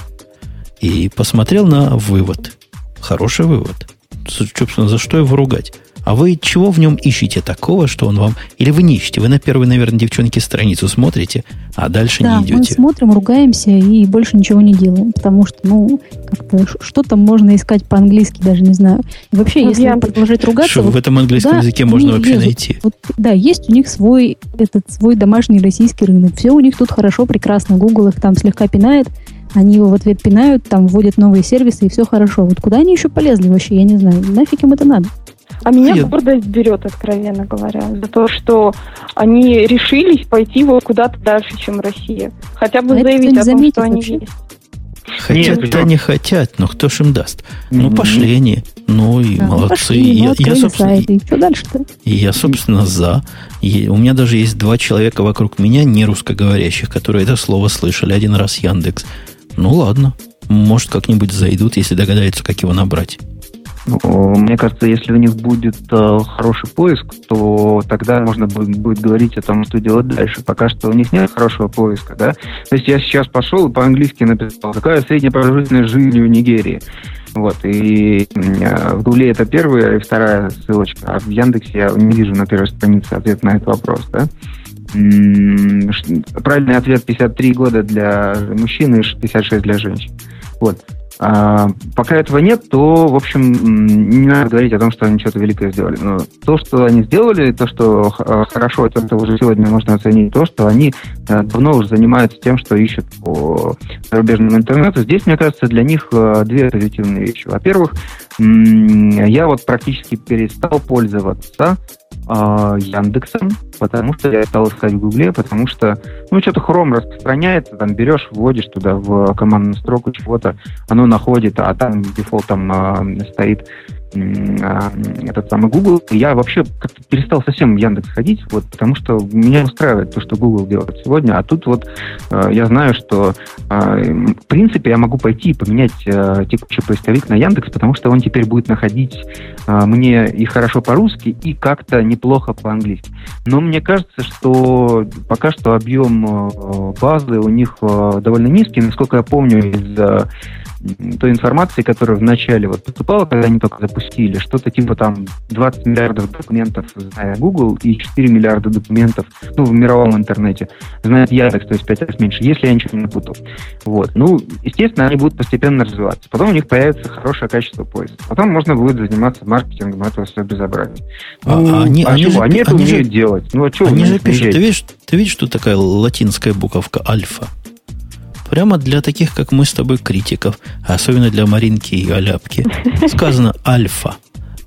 И посмотрел на вывод. Хороший вывод. Собственно, за что его ругать? А вы чего в нем ищете такого, что он вам... Или вы не ищете? Вы на первой, наверное, девчонки страницу смотрите, а дальше да, не идете. мы смотрим, ругаемся и больше ничего не делаем. Потому что, ну, как-то что там можно искать по-английски, даже не знаю. И вообще, ну, если я... продолжать ругаться... Что вот, в этом английском да, языке можно вообще лезут. найти? Вот, да, есть у них свой, этот, свой домашний российский рынок. Все у них тут хорошо, прекрасно. Google их там слегка пинает, они его в ответ пинают, там вводят новые сервисы, и все хорошо. Вот куда они еще полезли вообще, я не знаю. Нафиг им это надо? А меня я... гордость берет, откровенно говоря, за то, что они решились пойти вот куда-то дальше, чем Россия. Хотя бы а заявить о том, что они вообще? есть. Хотят, да не хотят, но кто ж им даст? Ну, пошли они. Ну и да, молодцы. Пошли, я, я, собственно, и что дальше-то? я, собственно, за. И у меня даже есть два человека вокруг меня, не русскоговорящих, которые это слово слышали один раз Яндекс. Ну ладно, может, как-нибудь зайдут, если догадаются, как его набрать. Мне кажется, если у них будет э, хороший поиск, то тогда можно будет, будет говорить о том, что делать дальше. Пока что у них нет хорошего поиска, да. То есть я сейчас пошел и по-английски написал, какая средняя продолжительность жизни в Нигерии. Вот, и э, в Гугле это первая и вторая ссылочка, а в Яндексе я не вижу на первой странице ответ на этот вопрос, да. Правильный ответ 53 года для мужчин и 56 для женщин. Вот. А, пока этого нет, то, в общем, не надо говорить о том, что они что-то великое сделали. Но то, что они сделали, то, что а, хорошо, это уже сегодня можно оценить, то, что они а, давно уже занимаются тем, что ищут по зарубежному интернету. Здесь, мне кажется, для них а, две позитивные вещи. Во-первых, я вот практически перестал пользоваться э, Яндексом, потому что я стал искать в Гугле, потому что, ну, что-то Chrome распространяется, там берешь, вводишь туда в командную строку чего-то, оно находит, а там дефолтом э, стоит а, этот самый Google, я вообще как-то перестал совсем в Яндекс ходить, вот, потому что меня устраивает то, что Google делает сегодня, а тут вот э, я знаю, что э, в принципе я могу пойти и поменять э, текущий поисковик на Яндекс, потому что он теперь будет находить мне и хорошо по-русски, и как-то неплохо по-английски. Но мне кажется, что пока что объем э, базы у них э, довольно низкий, насколько я помню из э, той информации, которая вначале вот поступала, когда они только запустили, что-то типа там 20 миллиардов документов зная Google и 4 миллиарда документов, ну, в мировом интернете знает Яндекс, то есть 5 раз меньше, если я ничего не напутал. Вот. Ну, естественно, они будут постепенно развиваться. Потом у них появится хорошее качество поиска. Потом можно будет заниматься маркетингом этого все безобразия. А, ну, а они, а они, же, они это они умеют же, делать. Ну, а что они же пишут, ты видишь, ты видишь, что такая латинская буковка альфа? Прямо для таких, как мы с тобой, критиков, особенно для Маринки и Аляпки, сказано альфа.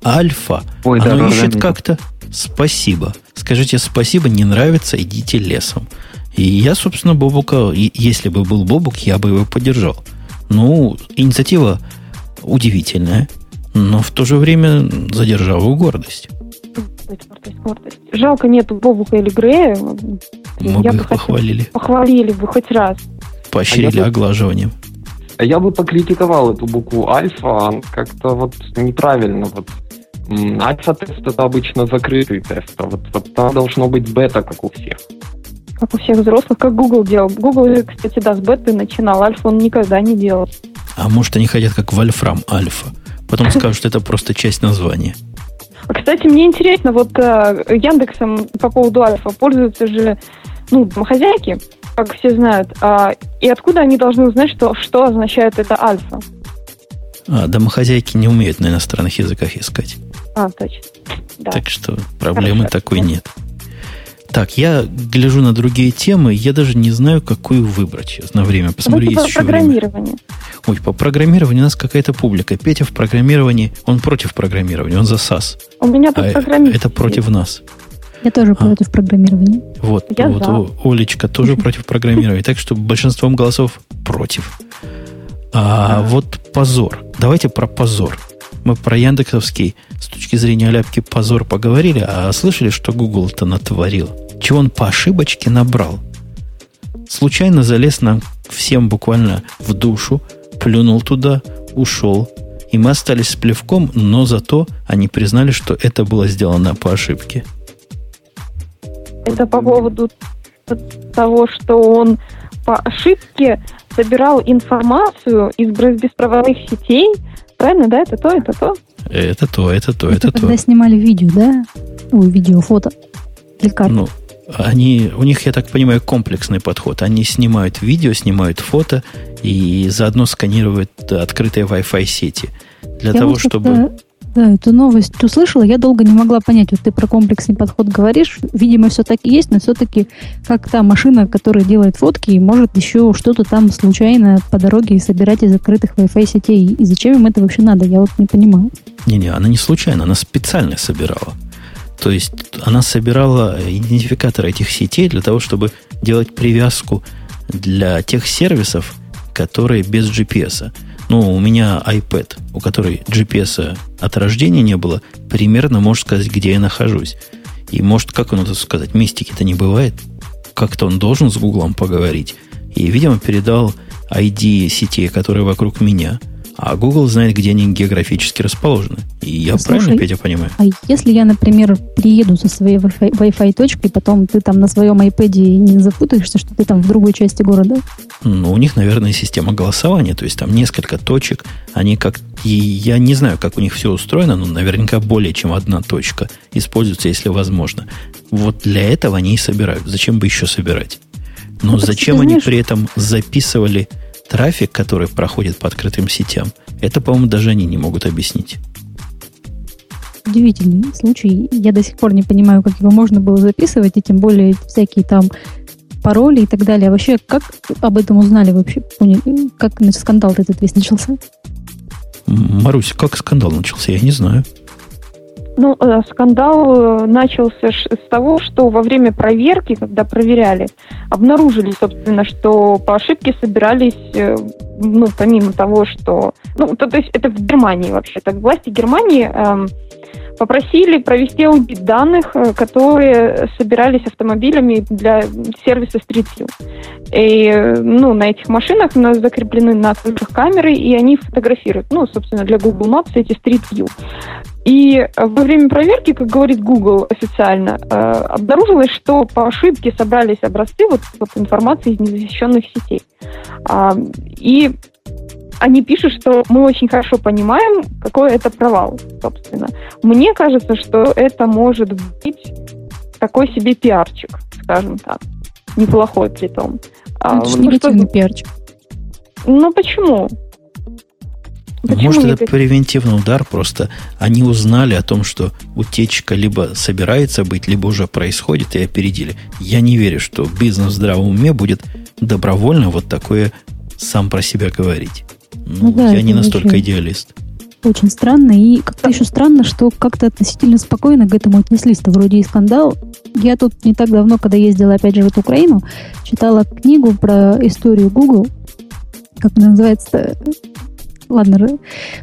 Альфа. Ой, оно да, ищет да, как-то спасибо. Скажите спасибо, не нравится, идите лесом. И я, собственно, Бобука, если бы был Бобук, я бы его поддержал. Ну, инициатива удивительная, но в то же время задержала гордость. Жалко нету Бобука или Грея. Мы я бы их похвалили. Похвалили бы хоть раз поощрили а оглаживанием. А я бы покритиковал эту букву альфа, как-то вот неправильно. Вот альфа-тест это обычно закрытый тест, а вот, вот там должно быть бета, как у всех. Как у всех взрослых, как Google делал. Google, кстати, да, с беты начинал, альфа он никогда не делал. А может, они хотят как Вольфрам альфа. Потом скажут, что это просто часть названия. Кстати, мне интересно, вот э, Яндексом по поводу альфа пользуются же ну, домохозяйки как все знают. А, и откуда они должны узнать, что, что означает это альфа? А, домохозяйки не умеют на иностранных языках искать. А, точно. Да. Так что проблемы Хорошо. такой нет. Так, я гляжу на другие темы, я даже не знаю, какую выбрать сейчас на время. Посмотрю, есть еще программирование. время. Ой, по программированию у нас какая-то публика. Петя в программировании, он против программирования, он за САС. У меня тут а Это против нас. Я тоже а. против программирования. Вот, Я вот за. Олечка тоже против программирования. Так что большинством голосов против. А вот позор. Давайте про позор. Мы про Яндексовский с точки зрения ляпки позор поговорили, а слышали, что Google-то натворил? Чего он по ошибочке набрал? Случайно залез нам всем буквально в душу, плюнул туда, ушел. И мы остались с плевком, но зато они признали, что это было сделано по ошибке. Это по поводу того, что он по ошибке собирал информацию из беспроводных сетей. Правильно, да? Это то, это то? Это то, это то, это, это то. Когда снимали видео, да? Ой, видео, фото. Или карту. Ну, они, у них, я так понимаю, комплексный подход. Они снимают видео, снимают фото и заодно сканируют открытые Wi-Fi сети. Для я того, чтобы Да, эту новость услышала, я долго не могла понять, вот ты про комплексный подход говоришь, видимо, все так и есть, но все-таки как та машина, которая делает фотки, может еще что-то там случайно по дороге собирать из открытых Wi-Fi сетей. И зачем им это вообще надо, я вот не понимаю. Не-не, она не случайно, она специально собирала. То есть она собирала идентификаторы этих сетей для того, чтобы делать привязку для тех сервисов, которые без GPS. Ну, у меня iPad, у которой GPS от рождения не было, примерно может сказать, где я нахожусь. И может, как он это сказать, мистики-то не бывает. Как-то он должен с Гуглом поговорить. И, видимо, передал ID сетей, которые вокруг меня – а Google знает, где они географически расположены. И я Слушай, правильно, Петя, понимаю? А если я, например, приеду со своей Wi-Fi, Wi-Fi точкой, потом ты там на своем iPad не запутаешься, что ты там в другой части города? Ну, у них, наверное, система голосования, то есть там несколько точек, они как... И я не знаю, как у них все устроено, но наверняка более чем одна точка используется, если возможно. Вот для этого они и собирают. Зачем бы еще собирать? Но ну, зачем они знаешь... при этом записывали трафик, который проходит по открытым сетям, это, по-моему, даже они не могут объяснить. Удивительный случай. Я до сих пор не понимаю, как его можно было записывать, и тем более всякие там пароли и так далее. А вообще, как об этом узнали вообще? Как скандал этот весь начался? Марусь, как скандал начался? Я не знаю. Ну, э, скандал э, начался с того, что во время проверки, когда проверяли, обнаружили, собственно, что по ошибке собирались, э, ну, помимо того, что... Ну, то, то есть это в Германии вообще. Так, власти Германии эм, попросили провести аудит данных, которые собирались автомобилями для сервиса Street View. И, ну, на этих машинах у нас закреплены на крышах камеры, и они фотографируют, ну, собственно, для Google Maps эти Street View. И во время проверки, как говорит Google официально, э, обнаружилось, что по ошибке собрались образцы вот, вот информации из незащищенных сетей. А, и они пишут, что мы очень хорошо понимаем, какой это провал, собственно. Мне кажется, что это может быть такой себе пиарчик, скажем так. Неплохой при том. А, это же ну, негативный что... пиарчик. Ну почему? Почему Может, это превентивный удар, просто они узнали о том, что утечка либо собирается быть, либо уже происходит, и опередили. Я не верю, что бизнес в здравом уме будет добровольно вот такое сам про себя говорить. Ну, ну да, я не настолько очень, идеалист. Очень странно. И как-то еще странно, что как-то относительно спокойно к этому отнеслись-то. Вроде и скандал. Я тут не так давно, когда ездила опять же в эту Украину, читала книгу про историю Google. Как она называется? Ладно,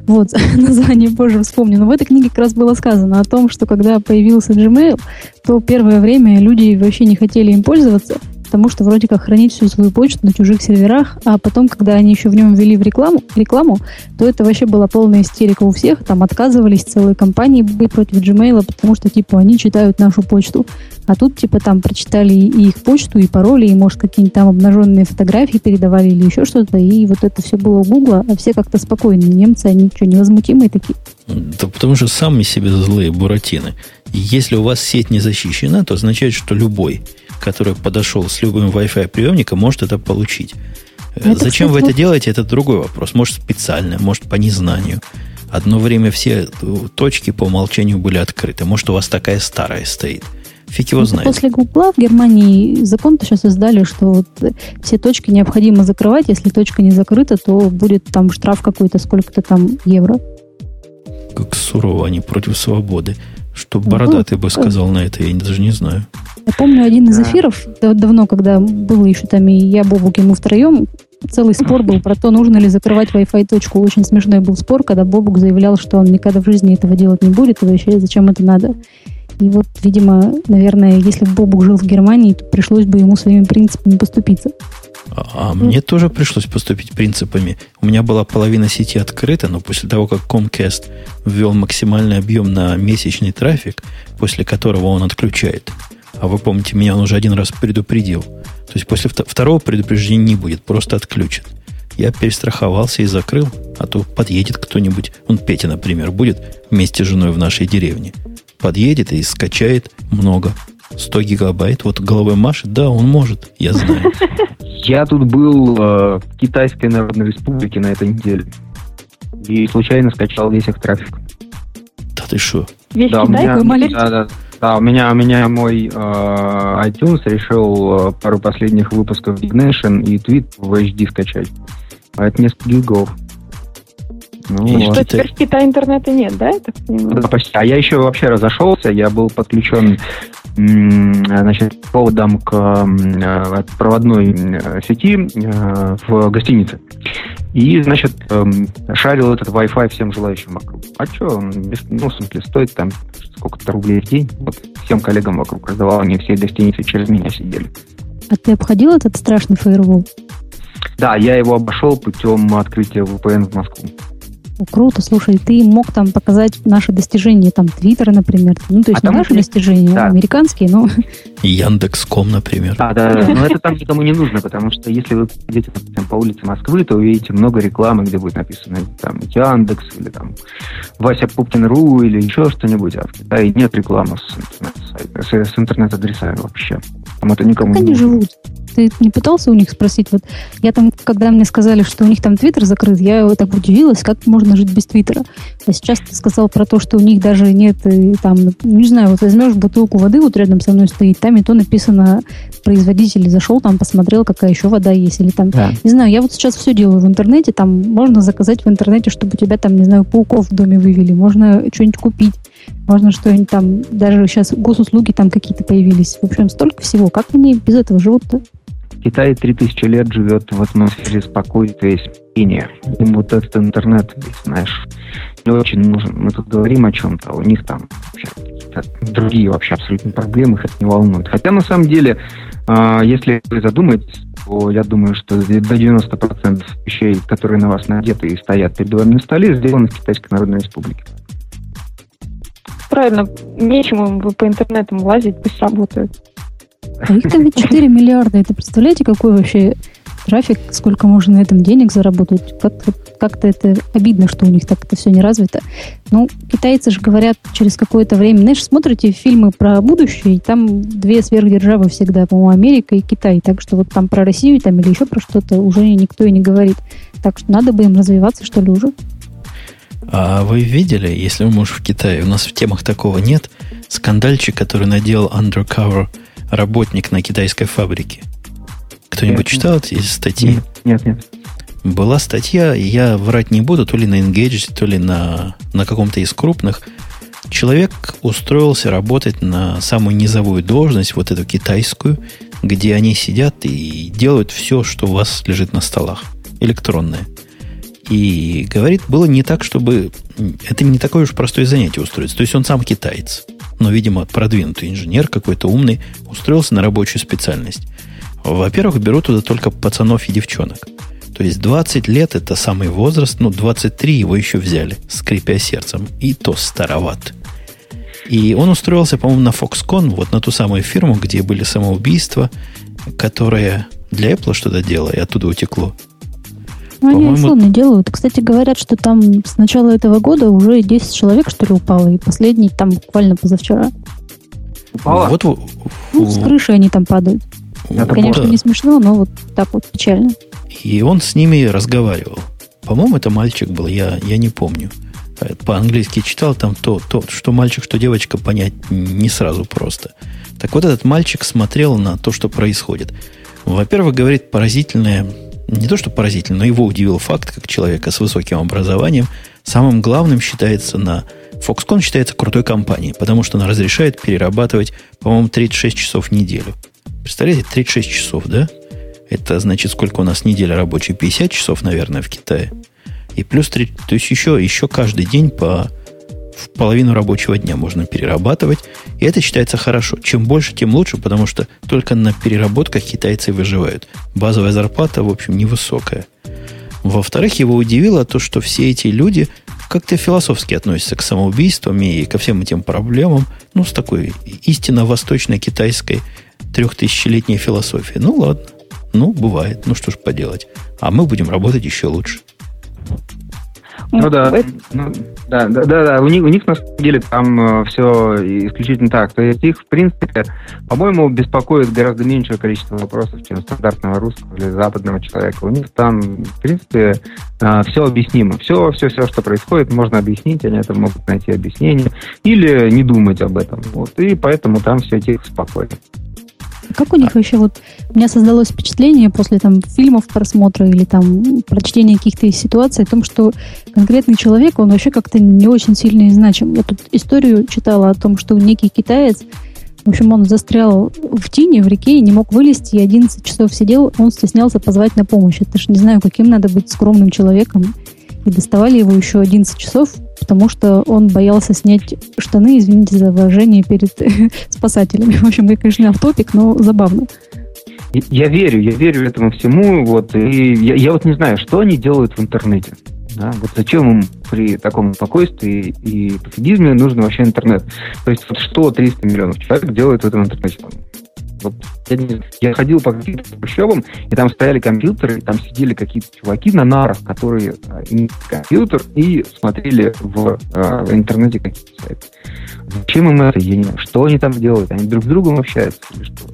вот, название позже вспомню. Но в этой книге как раз было сказано о том, что когда появился Gmail, то первое время люди вообще не хотели им пользоваться, потому что вроде как хранить всю свою почту на чужих серверах, а потом, когда они еще в нем ввели в рекламу, рекламу, то это вообще была полная истерика у всех, там отказывались целые компании быть против Gmail, потому что, типа, они читают нашу почту. А тут, типа, там прочитали и их почту, и пароли, и, может, какие-нибудь там обнаженные фотографии передавали или еще что-то, и вот это все было у Гугла, а все как-то спокойные. Немцы, они что, невозмутимые такие? Да потому что сами себе злые буратины. Если у вас сеть не защищена, то означает, что любой который подошел с любым Wi-Fi приемником, может это получить. Это, Зачем кстати, вы это делаете, это другой вопрос. Может, специально, может, по незнанию. Одно время все точки по умолчанию были открыты. Может, у вас такая старая стоит. Фиг его знает. После Гугла в Германии закон-то сейчас издали, что вот все точки необходимо закрывать. Если точка не закрыта, то будет там штраф какой-то, сколько-то там евро. Как сурово они против свободы. Что бородатый ну, бы сказал на это, я даже не знаю. Я помню один из эфиров давно, когда был еще там и я, Бобук, и мы втроем, целый спор был про то, нужно ли закрывать Wi-Fi точку. Очень смешной был спор, когда Бобук заявлял, что он никогда в жизни этого делать не будет, и вообще зачем это надо. И вот, видимо, наверное, если бы Бобук жил в Германии, то пришлось бы ему своими принципами поступиться. А, а мне тоже пришлось поступить принципами. У меня была половина сети открыта, но после того, как Comcast ввел максимальный объем на месячный трафик, после которого он отключает, а вы помните, меня он уже один раз предупредил. То есть после второго предупреждения не будет, просто отключит. Я перестраховался и закрыл, а то подъедет кто-нибудь, он Петя, например, будет вместе с женой в нашей деревне. Подъедет и скачает много. 100 гигабайт, вот головой машет, да, он может, я знаю. Я тут был э, в Китайской Народной Республике на этой неделе и случайно скачал весь их трафик. Ты что? Весь Да, у Китай меня, да, да, да, у меня, у меня мой э, iTunes решил э, пару последних выпусков Big Nation и твит в HD скачать. А это несколько гигов. Ну, И вот. Что, теперь в Китае интернета нет, да, я так понимаю? Да, почти. А я еще вообще разошелся, я был подключен значит, проводом к э, проводной э, сети э, в гостинице. И, значит, эм, шарил этот Wi-Fi всем желающим вокруг. А что, ну, в смысле, стоит там сколько-то рублей в день. Вот всем коллегам вокруг раздавал, они все гостиницы через меня сидели. А ты обходил этот страшный фаервол? Да, я его обошел путем открытия VPN в Москву. Круто, слушай, ты мог там показать наши достижения, там, Твиттера, например. Ну, то есть А не там наши мне- достижения, да. а американские, но Яндекс.ком, например. Да, да, да. Но это там никому не нужно, потому что если вы идете допустим, по улице Москвы, то увидите много рекламы, где будет написано там Яндекс или там Вася Пупкин.ру или еще что-нибудь. А в Китае нет рекламы с, с- с интернет-адресами вообще. Там это никому как не они нужно. живут? Ты не пытался у них спросить? Вот я там, когда мне сказали, что у них там Твиттер закрыт, я так удивилась, как можно жить без Твиттера. А сейчас ты сказал про то, что у них даже нет э, там, не знаю, вот возьмешь бутылку воды, вот рядом со мной стоит, там и то написано производитель зашел, там посмотрел, какая еще вода есть, или там Да. Не знаю, я вот сейчас все делаю в интернете, там можно заказать в интернете, чтобы у тебя там, не знаю, пауков в доме вывели, можно что-нибудь купить, можно что-нибудь там, даже сейчас госуслуги там какие-то появились. В общем, столько всего. Как они без этого живут-то? Китай 3000 лет живет в атмосфере спокойствия и смирения. Им вот этот интернет, знаешь, не очень нужен. Мы тут говорим о чем-то, а у них там другие вообще абсолютно проблемы, их это не волнует. Хотя на самом деле, а, если вы задумаетесь, то я думаю, что до 90% вещей, которые на вас надеты и стоят перед вами на столе, сделаны в Китайской Народной Республике. Правильно, нечему им по интернетам лазить, пусть работают. А их там ведь 4 миллиарда. Это представляете, какой вообще трафик, сколько можно на этом денег заработать? Как- Как-то это обидно, что у них так это все не развито. Ну, китайцы же говорят через какое-то время, знаешь, смотрите фильмы про будущее, и там две сверхдержавы всегда, по-моему, Америка и Китай. Так что вот там про Россию там или еще про что-то уже никто и не говорит. Так что надо бы им развиваться, что ли, уже. А вы видели, если вы, может, в Китае, у нас в темах такого нет, скандальчик, который наделал undercover работник на китайской фабрике? Кто-нибудь Нет. читал эти статьи? Нет, нет. Была статья, я врать не буду, то ли на Engage, то ли на, на каком-то из крупных. Человек устроился работать на самую низовую должность, вот эту китайскую, где они сидят и делают все, что у вас лежит на столах. Электронное. И говорит, было не так, чтобы... Это не такое уж простое занятие устроиться. То есть он сам китаец. Но, видимо, продвинутый инженер какой-то умный устроился на рабочую специальность. Во-первых, берут туда только пацанов и девчонок. То есть 20 лет это самый возраст, ну 23 его еще взяли, скрипя сердцем. И то староват. И он устроился, по-моему, на Foxconn, вот на ту самую фирму, где были самоубийства, которая для Apple что-то делала, и оттуда утекло. Ну, они айфоны делают. Кстати, говорят, что там с начала этого года уже 10 человек, что ли, упало, и последний там буквально позавчера. Упала? Вот, Ну, с крыши они там падают. Это Конечно, не смешно, но вот так вот печально. И он с ними разговаривал. По-моему, это мальчик был, я, я не помню. Э, По-английски читал там то, то, что мальчик, что девочка, понять не сразу просто. Так вот, этот мальчик смотрел на то, что происходит. Во-первых, говорит поразительное, не то что поразительное, но его удивил факт, как человека с высоким образованием. Самым главным считается на... Foxconn считается крутой компанией, потому что она разрешает перерабатывать, по-моему, 36 часов в неделю. Представляете, 36 часов, да? Это значит, сколько у нас неделя рабочая? 50 часов, наверное, в Китае. И плюс 3, то есть еще, еще каждый день по в половину рабочего дня можно перерабатывать. И это считается хорошо. Чем больше, тем лучше, потому что только на переработках китайцы выживают. Базовая зарплата, в общем, невысокая. Во-вторых, его удивило то, что все эти люди как-то философски относятся к самоубийствам и ко всем этим проблемам, ну, с такой истинно восточной китайской трехтысячелетней философией. Ну, ладно. Ну, бывает. Ну, что ж поделать. А мы будем работать еще лучше. Ну да, ну, да, да, да, да. У них, у них на самом деле там э, все исключительно так. То есть их, в принципе, по-моему, беспокоит гораздо меньшее количество вопросов, чем стандартного русского или западного человека. У них там, в принципе, э, все объяснимо. Все, все, все, что происходит, можно объяснить, они это могут найти объяснение или не думать об этом. Вот. И поэтому там все тихо, спокойно. Как у них вообще вот у меня создалось впечатление после там фильмов просмотра или там прочтения каких-то ситуаций о том, что конкретный человек, он вообще как-то не очень сильно и значим. Я тут историю читала о том, что некий китаец, в общем, он застрял в тине, в реке и не мог вылезти, и 11 часов сидел, он стеснялся позвать на помощь. Это ж не знаю, каким надо быть скромным человеком. И доставали его еще 11 часов, потому что он боялся снять штаны, извините за выражение, перед спасателями. В общем, я, конечно, автопик, но забавно. Я верю, я верю этому всему, вот, и я, я вот не знаю, что они делают в интернете. Да? Вот зачем им при таком спокойствии и пофигизме нужно вообще интернет? То есть вот что 300 миллионов человек делают в этом интернете? Вот, я, ходил по каким-то трущобам, и там стояли компьютеры, и там сидели какие-то чуваки на нарах, которые а, компьютер и смотрели в, а, в интернете какие-то сайты. Зачем им это? Я не знаю. Что они там делают? Они друг с другом общаются или что?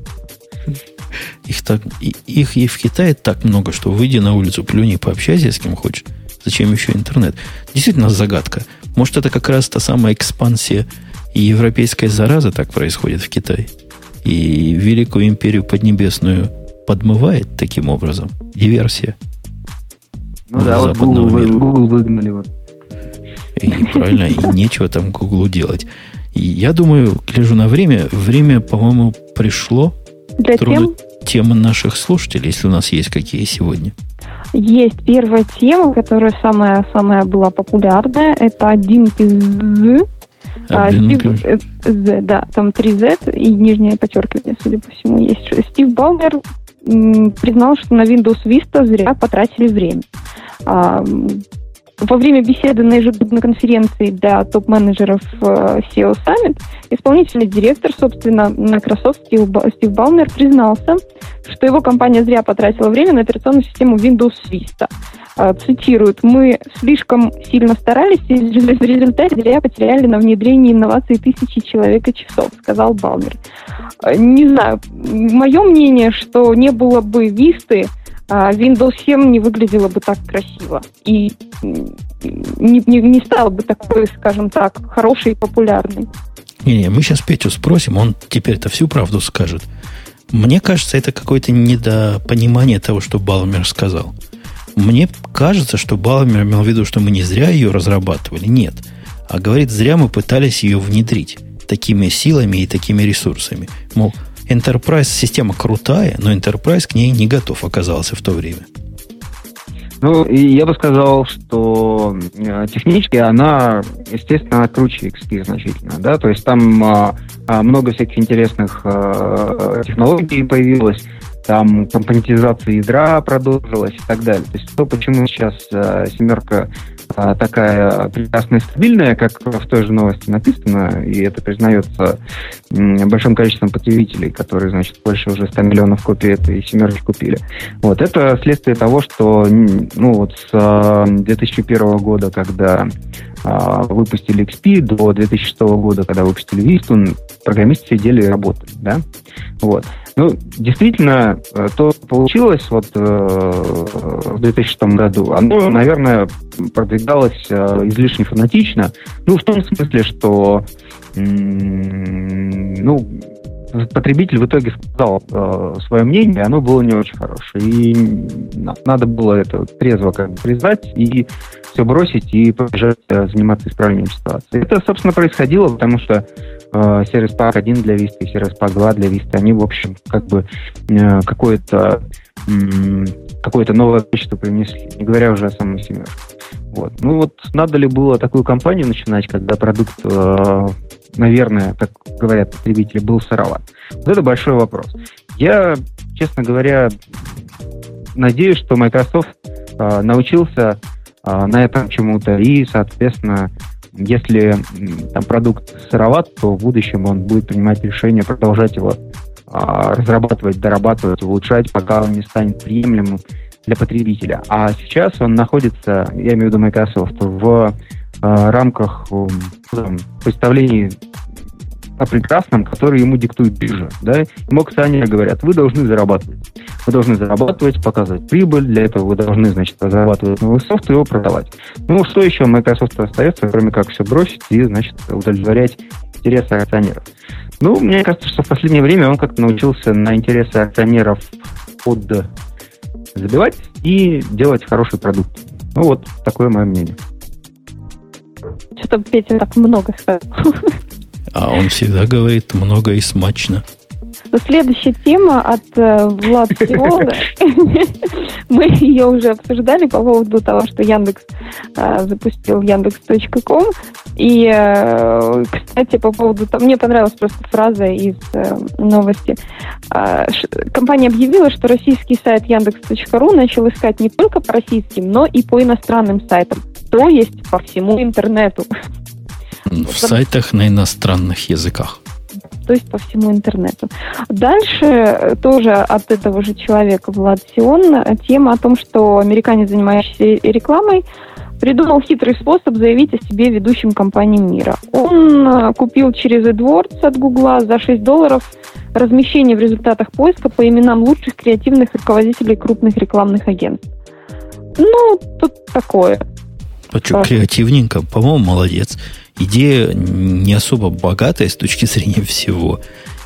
Их, так, их и в Китае так много, что выйди на улицу, плюни, пообщайся с кем хочешь. Зачем еще интернет? Действительно загадка. Может, это как раз та самая экспансия европейская зараза так происходит в Китае? И Великую империю Поднебесную подмывает таким образом? Диверсия? Ну да, вот Google, Google выгнали. Вот. И правильно, и нечего там Google делать. И я думаю, гляжу на время, время, по-моему, пришло. Для тем? темы наших слушателей, если у нас есть какие сегодня. Есть первая тема, которая самая, самая была популярная. Это один из Стив, Z, э, да, там 3Z и нижнее подчеркивание, судя по всему, есть. Стив Балмер признал, что на Windows Vista зря потратили время. Во время беседы на ежегодной конференции для топ-менеджеров э, SEO Summit исполнительный директор, собственно, Microsoft Стив, Стив Балмер признался, что его компания зря потратила время на операционную систему Windows Vista. Э, цитируют, мы слишком сильно старались, и в результате зря потеряли на внедрении инноваций тысячи человек и часов, сказал Балмер. Э, не знаю, мое мнение, что не было бы Висты, Windows 7 не выглядела бы так красиво и не, не, не стала бы такой, скажем так, хорошей и популярной. Не-не, мы сейчас Петю спросим, он теперь-то всю правду скажет. Мне кажется, это какое-то недопонимание того, что Балмер сказал. Мне кажется, что Балмер имел в виду, что мы не зря ее разрабатывали. Нет. А говорит, зря мы пытались ее внедрить такими силами и такими ресурсами. Мол, Enterprise система крутая, но Enterprise к ней не готов оказался в то время. Ну, я бы сказал, что э, технически она, естественно, круче XP значительно, да, то есть там а, а, много всяких интересных а, технологий появилось, там компонентизация ядра продолжилась и так далее. То есть то, почему сейчас а, семерка такая прекрасная и стабильная, как в той же новости написано, и это признается большим количеством потребителей, которые, значит, больше уже 100 миллионов копий этой семерки купили. Вот, это следствие того, что, ну, вот с 2001 а, года, когда а, выпустили XP, до 2006 года, когда выпустили Vista, программисты сидели и работали, да, вот. Ну, действительно, э, то получилось вот э, в 2006 году, оно, наверное, продвигалось э, излишне фанатично. Ну, в том смысле, что ну, потребитель в итоге сказал э, свое мнение, оно было не очень хорошее. И надо было это трезво как бы признать и все бросить и побежать э, заниматься исправлением ситуации. Это, собственно, происходило, потому что э, сервис Pack 1 для Vista и сервис Pack 2 для Vista, они, в общем, как бы э, какое-то э, какое-то новое качество принесли, не говоря уже о самой семерке. Вот. Ну вот надо ли было такую компанию начинать, когда продукт, э, наверное, как говорят потребители, был сыроват? Вот это большой вопрос. Я, честно говоря, надеюсь, что Microsoft э, научился э, на этом чему-то и, соответственно, если там продукт сыроват, то в будущем он будет принимать решение продолжать его а, разрабатывать, дорабатывать, улучшать, пока он не станет приемлемым для потребителя. А сейчас он находится, я имею в виду Microsoft, в рамках э, там, представлений о прекрасном, который ему диктует биржа. Да? Ему акционеры говорят, вы должны зарабатывать. Вы должны зарабатывать, показывать прибыль, для этого вы должны, значит, разрабатывать новый софт и его продавать. Ну, что еще Microsoft остается, кроме как все бросить и, значит, удовлетворять интересы акционеров? Ну, мне кажется, что в последнее время он как-то научился на интересы акционеров под забивать и делать хороший продукт. Ну, вот такое мое мнение. Что-то Петя так много сказал. А он всегда говорит много и смачно. Но следующая тема от э, Влад Сиона. Мы ее уже обсуждали по поводу того, что Яндекс э, запустил Яндекс.ком. И, э, кстати, по поводу... Там, мне понравилась просто фраза из э, новости. Э, ш, компания объявила, что российский сайт Яндекс.ру начал искать не только по российским, но и по иностранным сайтам. То есть по всему интернету. В сайтах на иностранных языках. То есть по всему интернету. Дальше э, тоже от этого же человека Влад Сион тема о том, что американец, занимающийся рекламой, придумал хитрый способ заявить о себе ведущим компаниям мира. Он э, купил через AdWords от Гугла за 6 долларов размещение в результатах поиска по именам лучших креативных руководителей крупных рекламных агентств. Ну, тут такое. А что, креативненько? По-моему, молодец идея не особо богатая с точки зрения всего.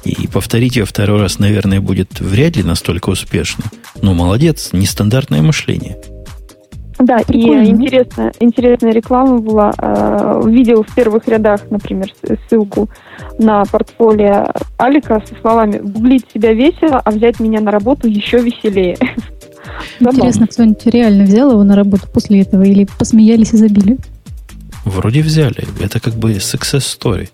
И повторить ее второй раз, наверное, будет вряд ли настолько успешно. Но молодец, нестандартное мышление. Да, Прикольно. и интересная, интересная реклама была. Э, видел в первых рядах, например, ссылку на портфолио Алика со словами «Гуглить себя весело, а взять меня на работу еще веселее». Интересно, кто-нибудь реально взял его на работу после этого или посмеялись и забили? Вроде взяли. Это как бы success story.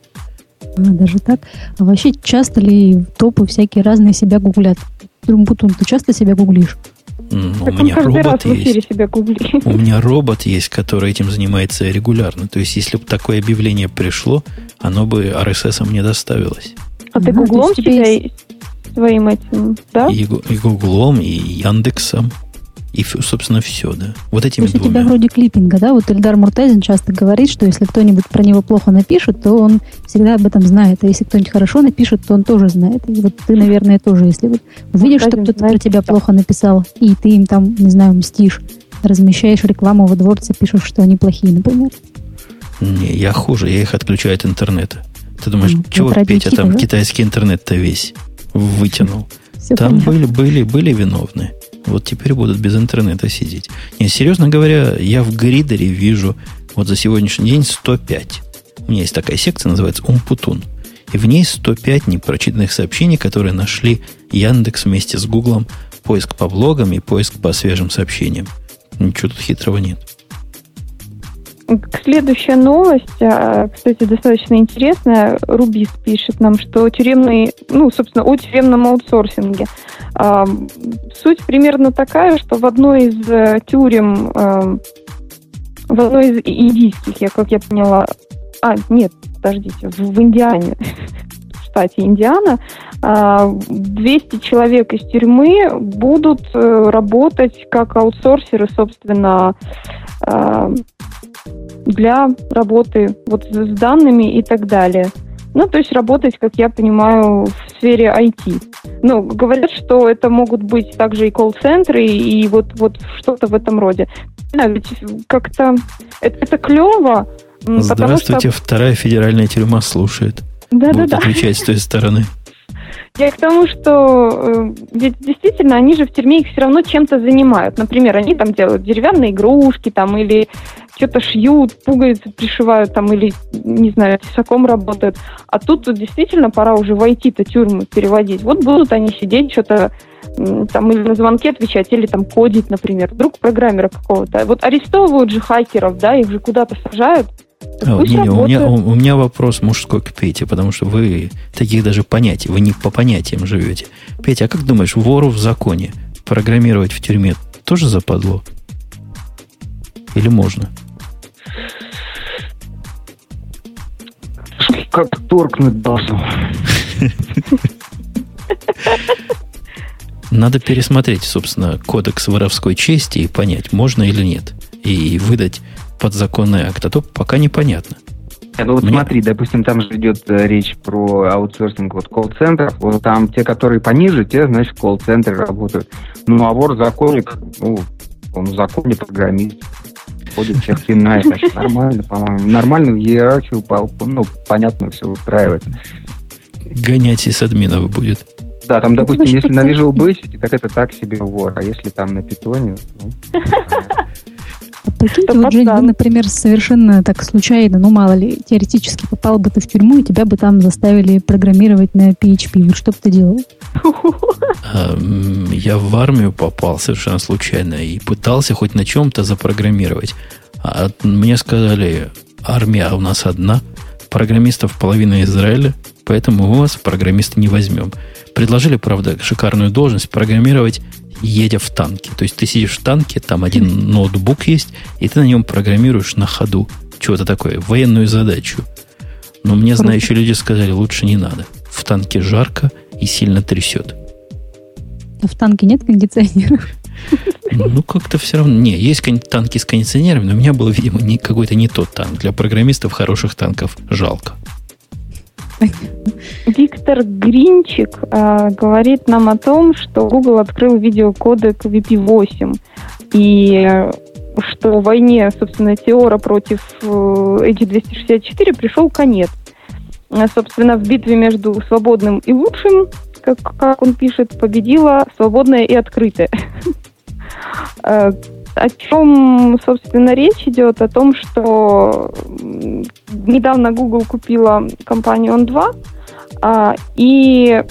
А, даже так. А вообще часто ли топы всякие разные себя гуглят? Бутун, ты часто себя гуглишь? Ну, у меня робот есть. Себя у меня робот есть, который этим занимается регулярно. То есть, если бы такое объявление пришло, оно бы RSS мне доставилось. А ты гуглом себя есть... своим этим, да? И, и гуглом, и Яндексом. И, собственно, все, да. Вот этими То есть двумя. у тебя вроде клиппинга, да? Вот Эльдар Муртазин часто говорит, что если кто-нибудь про него плохо напишет, то он всегда об этом знает. А если кто-нибудь хорошо напишет, то он тоже знает. И вот ты, наверное, тоже, если вот увидишь, что кто-то про тебя плохо написал, и ты им там, не знаю, мстишь, размещаешь рекламу во дворце, пишешь, что они плохие, например. Не, я хуже, я их отключаю от интернета. Ты думаешь, ну, чего Петя там да? китайский интернет-то весь вытянул? Все там понятно. были, были, были виновные. Вот теперь будут без интернета сидеть. Не, серьезно говоря, я в гридере вижу вот за сегодняшний день 105. У меня есть такая секция, называется Умпутун. И в ней 105 непрочитанных сообщений, которые нашли Яндекс вместе с Гуглом. Поиск по блогам и поиск по свежим сообщениям. Ничего тут хитрого нет. Следующая новость, а, кстати, достаточно интересная. Рубис пишет нам, что тюремный, ну, собственно, о тюремном аутсорсинге. А, суть примерно такая, что в одной из э, тюрем, э, в одной из индийских, я, как я поняла, а, нет, подождите, в, Индиане, в штате Индиана, 200 а, человек из тюрьмы будут э, работать как аутсорсеры, собственно, для работы вот с данными и так далее. Ну, то есть работать, как я понимаю, в сфере IT. Ну, говорят, что это могут быть также и колл-центры, и вот, вот что-то в этом роде. Да, ведь как-то это, это клево. Здравствуйте, что... вторая федеральная тюрьма слушает. Да, да, да. отвечать с той стороны. Я к тому, что э, ведь действительно они же в тюрьме их все равно чем-то занимают. Например, они там делают деревянные игрушки там или что-то шьют, пуговицы пришивают там или, не знаю, тесаком работают. А тут действительно пора уже войти-то тюрьмы переводить. Вот будут они сидеть, что-то там или на звонки отвечать, или там кодить, например. Вдруг программера какого-то. Вот арестовывают же хакеров, да, их же куда-то сажают. А, не, не, у, меня, у, у меня вопрос мужской к Пете, потому что вы таких даже понятий, вы не по понятиям живете. Петя, а как думаешь, вору в законе программировать в тюрьме тоже западло? Или можно? Как торкнуть должен. Надо пересмотреть, собственно, кодекс воровской чести и понять, можно или нет. И выдать подзаконный акт. А то пока непонятно. Ну вот Мне... смотри, допустим, там же идет э, речь про аутсорсинг вот колл-центров. Вот там те, которые пониже, те, значит, колл-центры работают. Ну, а вор-законник, ну, он в законе программист. Ходит, всех пинает, значит, нормально, по-моему. Нормально в иерархию, ну, понятно, все устраивает. Гонять из админов будет. Да, там, допустим, если на Visual Basic, так это так себе вор, а если там на питоне, ну, Прикиньте, вот, Жень, вы, например, совершенно так случайно, ну, мало ли, теоретически попал бы ты в тюрьму, и тебя бы там заставили программировать на PHP. Вот что бы ты делал? Я в армию попал совершенно случайно и пытался хоть на чем-то запрограммировать. А мне сказали, армия у нас одна, программистов половина Израиля, поэтому мы вас программисты не возьмем. Предложили, правда, шикарную должность программировать едя в танке. То есть ты сидишь в танке, там один ноутбук есть, и ты на нем программируешь на ходу чего-то такое, военную задачу. Но мне знающие люди сказали, лучше не надо. В танке жарко и сильно трясет. В танке нет кондиционера? Ну, как-то все равно. Не, есть танки с кондиционерами, но у меня был, видимо, не, какой-то не тот танк. Для программистов хороших танков жалко. Виктор Гринчик э, говорит нам о том, что Google открыл видеокодек VP8. И что в войне, собственно, Теора против э, H264 пришел конец. Э, собственно, в битве между свободным и лучшим, как, как он пишет, победила свободное и открытое. Э, о чем, собственно, речь идет? О том, что недавно Google купила компанию On2, а, и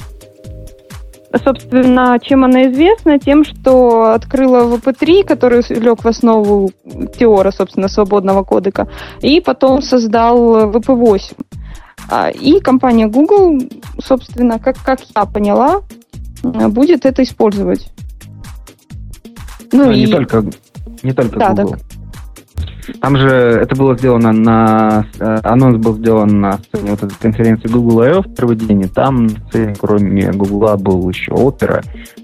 собственно, чем она известна? Тем, что открыла VP3, который лег в основу Теора, собственно, свободного кодека, и потом создал VP8. А, и компания Google, собственно, как, как я поняла, будет это использовать. Ну, Но и... не только не только да, Google. Да. Там же это было сделано на... Э, анонс был сделан на сцене вот этой конференции Google I.O. в первый день, и там, кроме Google, был еще Opera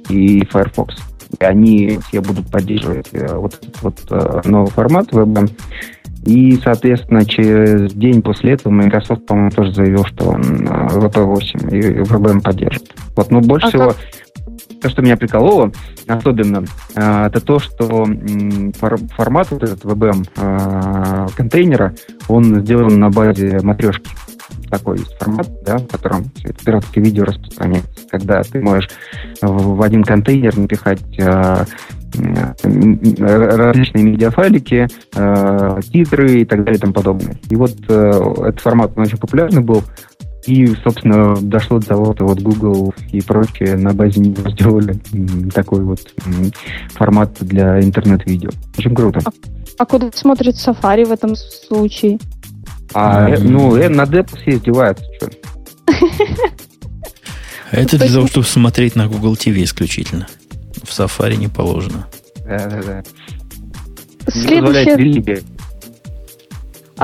и Firefox. И они все будут поддерживать э, вот этот вот э, новый формат WebM. И, соответственно, через день после этого Microsoft, по-моему, тоже заявил, что он VP8 и WebM поддержит. Вот, но больше а всего... Как? То, что меня прикололо особенно, э, это то, что формат вот этот VBM э, контейнера, он сделан на базе матрешки. Такой есть формат, да, в котором пиратское видео распространяется, когда ты можешь в один контейнер напихать э, различные медиафайлики, э, титры и так далее и тому подобное. И вот э, этот формат он очень популярный был, и, собственно, дошло до того, что вот Google и прочие на базе него сделали такой вот формат для интернет-видео. Очень круто. А, а куда смотрит Safari в этом случае? А, mm-hmm. ну, э, на Деп все издеваются, что Это для того, чтобы смотреть на Google TV исключительно. В Safari не положено. Да, да, да. Следующее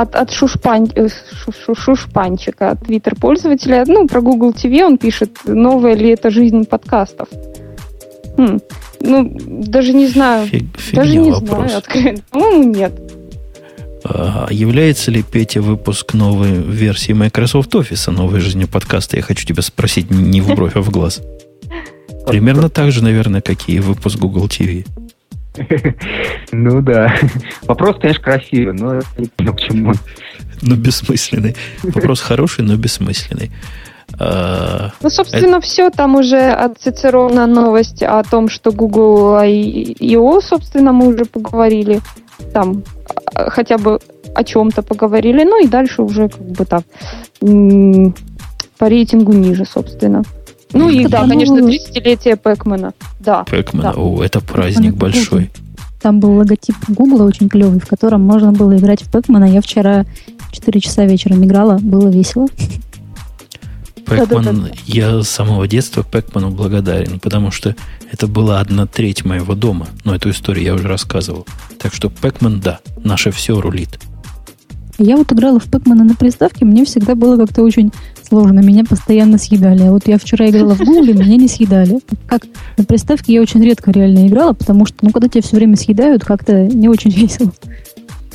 от, от шушпан, э, шу, шушпанчика, твиттер пользователя. Ну, про Google TV он пишет, новая ли это жизнь подкастов. Хм. Ну, даже не знаю. Фиг, даже не вопрос. знаю, По-моему, нет. А является ли, Петя, выпуск новой версии Microsoft Office, новой жизни подкаста? Я хочу тебя спросить не в бровь, а в глаз. Примерно так же, наверное, как и выпуск Google TV. Ну да. Вопрос, конечно, красивый, но не понял, почему. Ну, бессмысленный. Вопрос хороший, но бессмысленный. А, ну, собственно, это... все. Там уже от Цицерона новость о том, что Google I.O., собственно, мы уже поговорили. Там а, хотя бы о чем-то поговорили. Ну и дальше уже как бы так по рейтингу ниже, собственно. Ну и да, конечно, 30-летие Пэкмана. Да. Пэкмана, да. о, это праздник большой. Там был логотип Гугла очень клевый, в котором можно было играть в Пэкмана. Я вчера 4 часа вечером играла, было весело. Пэкман, да, да, да. я с самого детства Пэкману благодарен, потому что это была одна треть моего дома. Но эту историю я уже рассказывал. Так что Пэкман, да, наше все рулит. Я вот играла в Пэкмана на приставке, мне всегда было как-то очень сложно. Меня постоянно съедали. А вот я вчера играла в Гугле, меня не съедали. Как на приставке я очень редко реально играла, потому что, ну, когда тебя все время съедают, как-то не очень весело.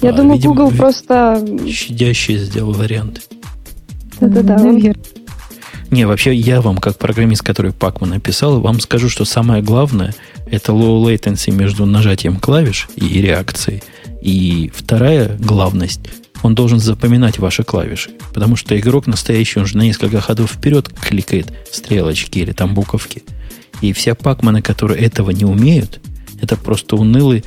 Я А, думаю, видимо, Google просто... Щадящий сделал вариант. Да-да-да. Наверное. Не, вообще я вам, как программист, который Пакман написал, вам скажу, что самое главное это low latency между нажатием клавиш и реакцией. И вторая главность, он должен запоминать ваши клавиши. Потому что игрок настоящий, он же на несколько ходов вперед кликает стрелочки или там буковки. И все пакманы, которые этого не умеют, это просто унылый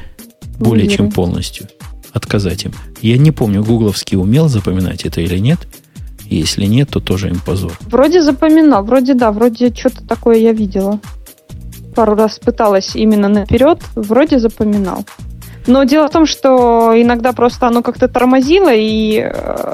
более Лузеры. чем полностью. Отказать им. Я не помню, гугловский умел запоминать это или нет. Если нет, то тоже им позор. Вроде запоминал, вроде да, вроде что-то такое я видела. Пару раз пыталась именно наперед, вроде запоминал. Но дело в том, что иногда просто оно как-то тормозило, и э,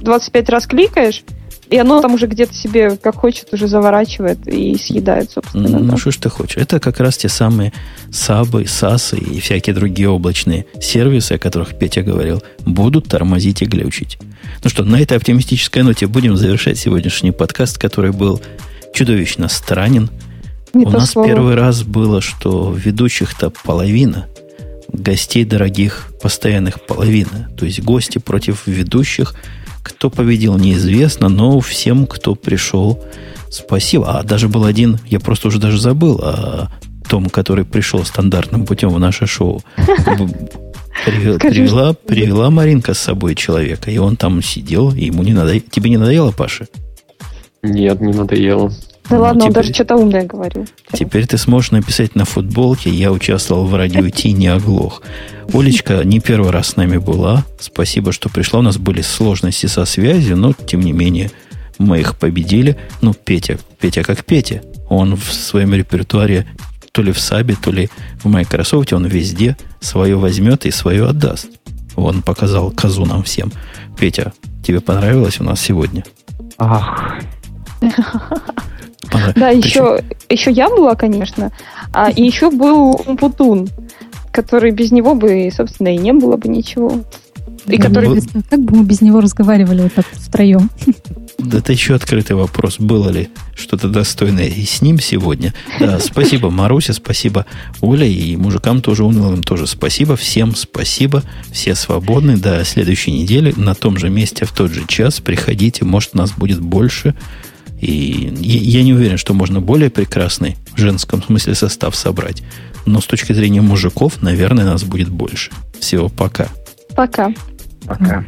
25 раз кликаешь, и оно там уже где-то себе как хочет уже заворачивает и съедает, собственно. Ну, да. что ж ты хочешь? Это как раз те самые сабы, сасы и всякие другие облачные сервисы, о которых Петя говорил, будут тормозить и глючить. Ну что, на этой оптимистической ноте будем завершать сегодняшний подкаст, который был чудовищно странен. Не У нас слово. первый раз было, что ведущих-то половина, гостей дорогих постоянных половина. То есть гости против ведущих. Кто победил, неизвестно, но всем, кто пришел, спасибо. А даже был один, я просто уже даже забыл о том, который пришел стандартным путем в наше шоу. Б- привел- Скажи, Привела, привела Маринка с собой человека, и он там сидел, и ему не надоело. Тебе не надоело, Паша? Нет, не надоело. Да Ну, ладно, он теперь- даже что-то умное говорил. Теперь ты сможешь написать на футболке «Я участвовал в радио Ти, не оглох». Олечка не первый раз с нами была. Спасибо, что пришла. У нас были сложности со связью, но, тем не менее, мы их победили. Ну, Петя, Петя как Петя. Он в своем репертуаре то ли в Сабе, то ли в Microsoft, он везде свое возьмет и свое отдаст. Он показал козу нам всем. Петя, тебе понравилось у нас сегодня? Ах, Да, еще, еще я была, конечно. А, и еще был Умпутун, который без него бы, собственно, и не было бы ничего. И Я который... Был- не представляю, Как бы мы без него разговаривали вот так втроем? Да это еще открытый вопрос. Было ли что-то достойное и с ним сегодня? Да, спасибо, Маруся, спасибо, Оля, и мужикам тоже унылым тоже спасибо. Всем спасибо. Все свободны. До следующей недели на том же месте в тот же час. Приходите, может, нас будет больше. И я, не уверен, что можно более прекрасный в женском смысле состав собрать. Но с точки зрения мужиков, наверное, нас будет больше. Всего пока. Пока. Пока.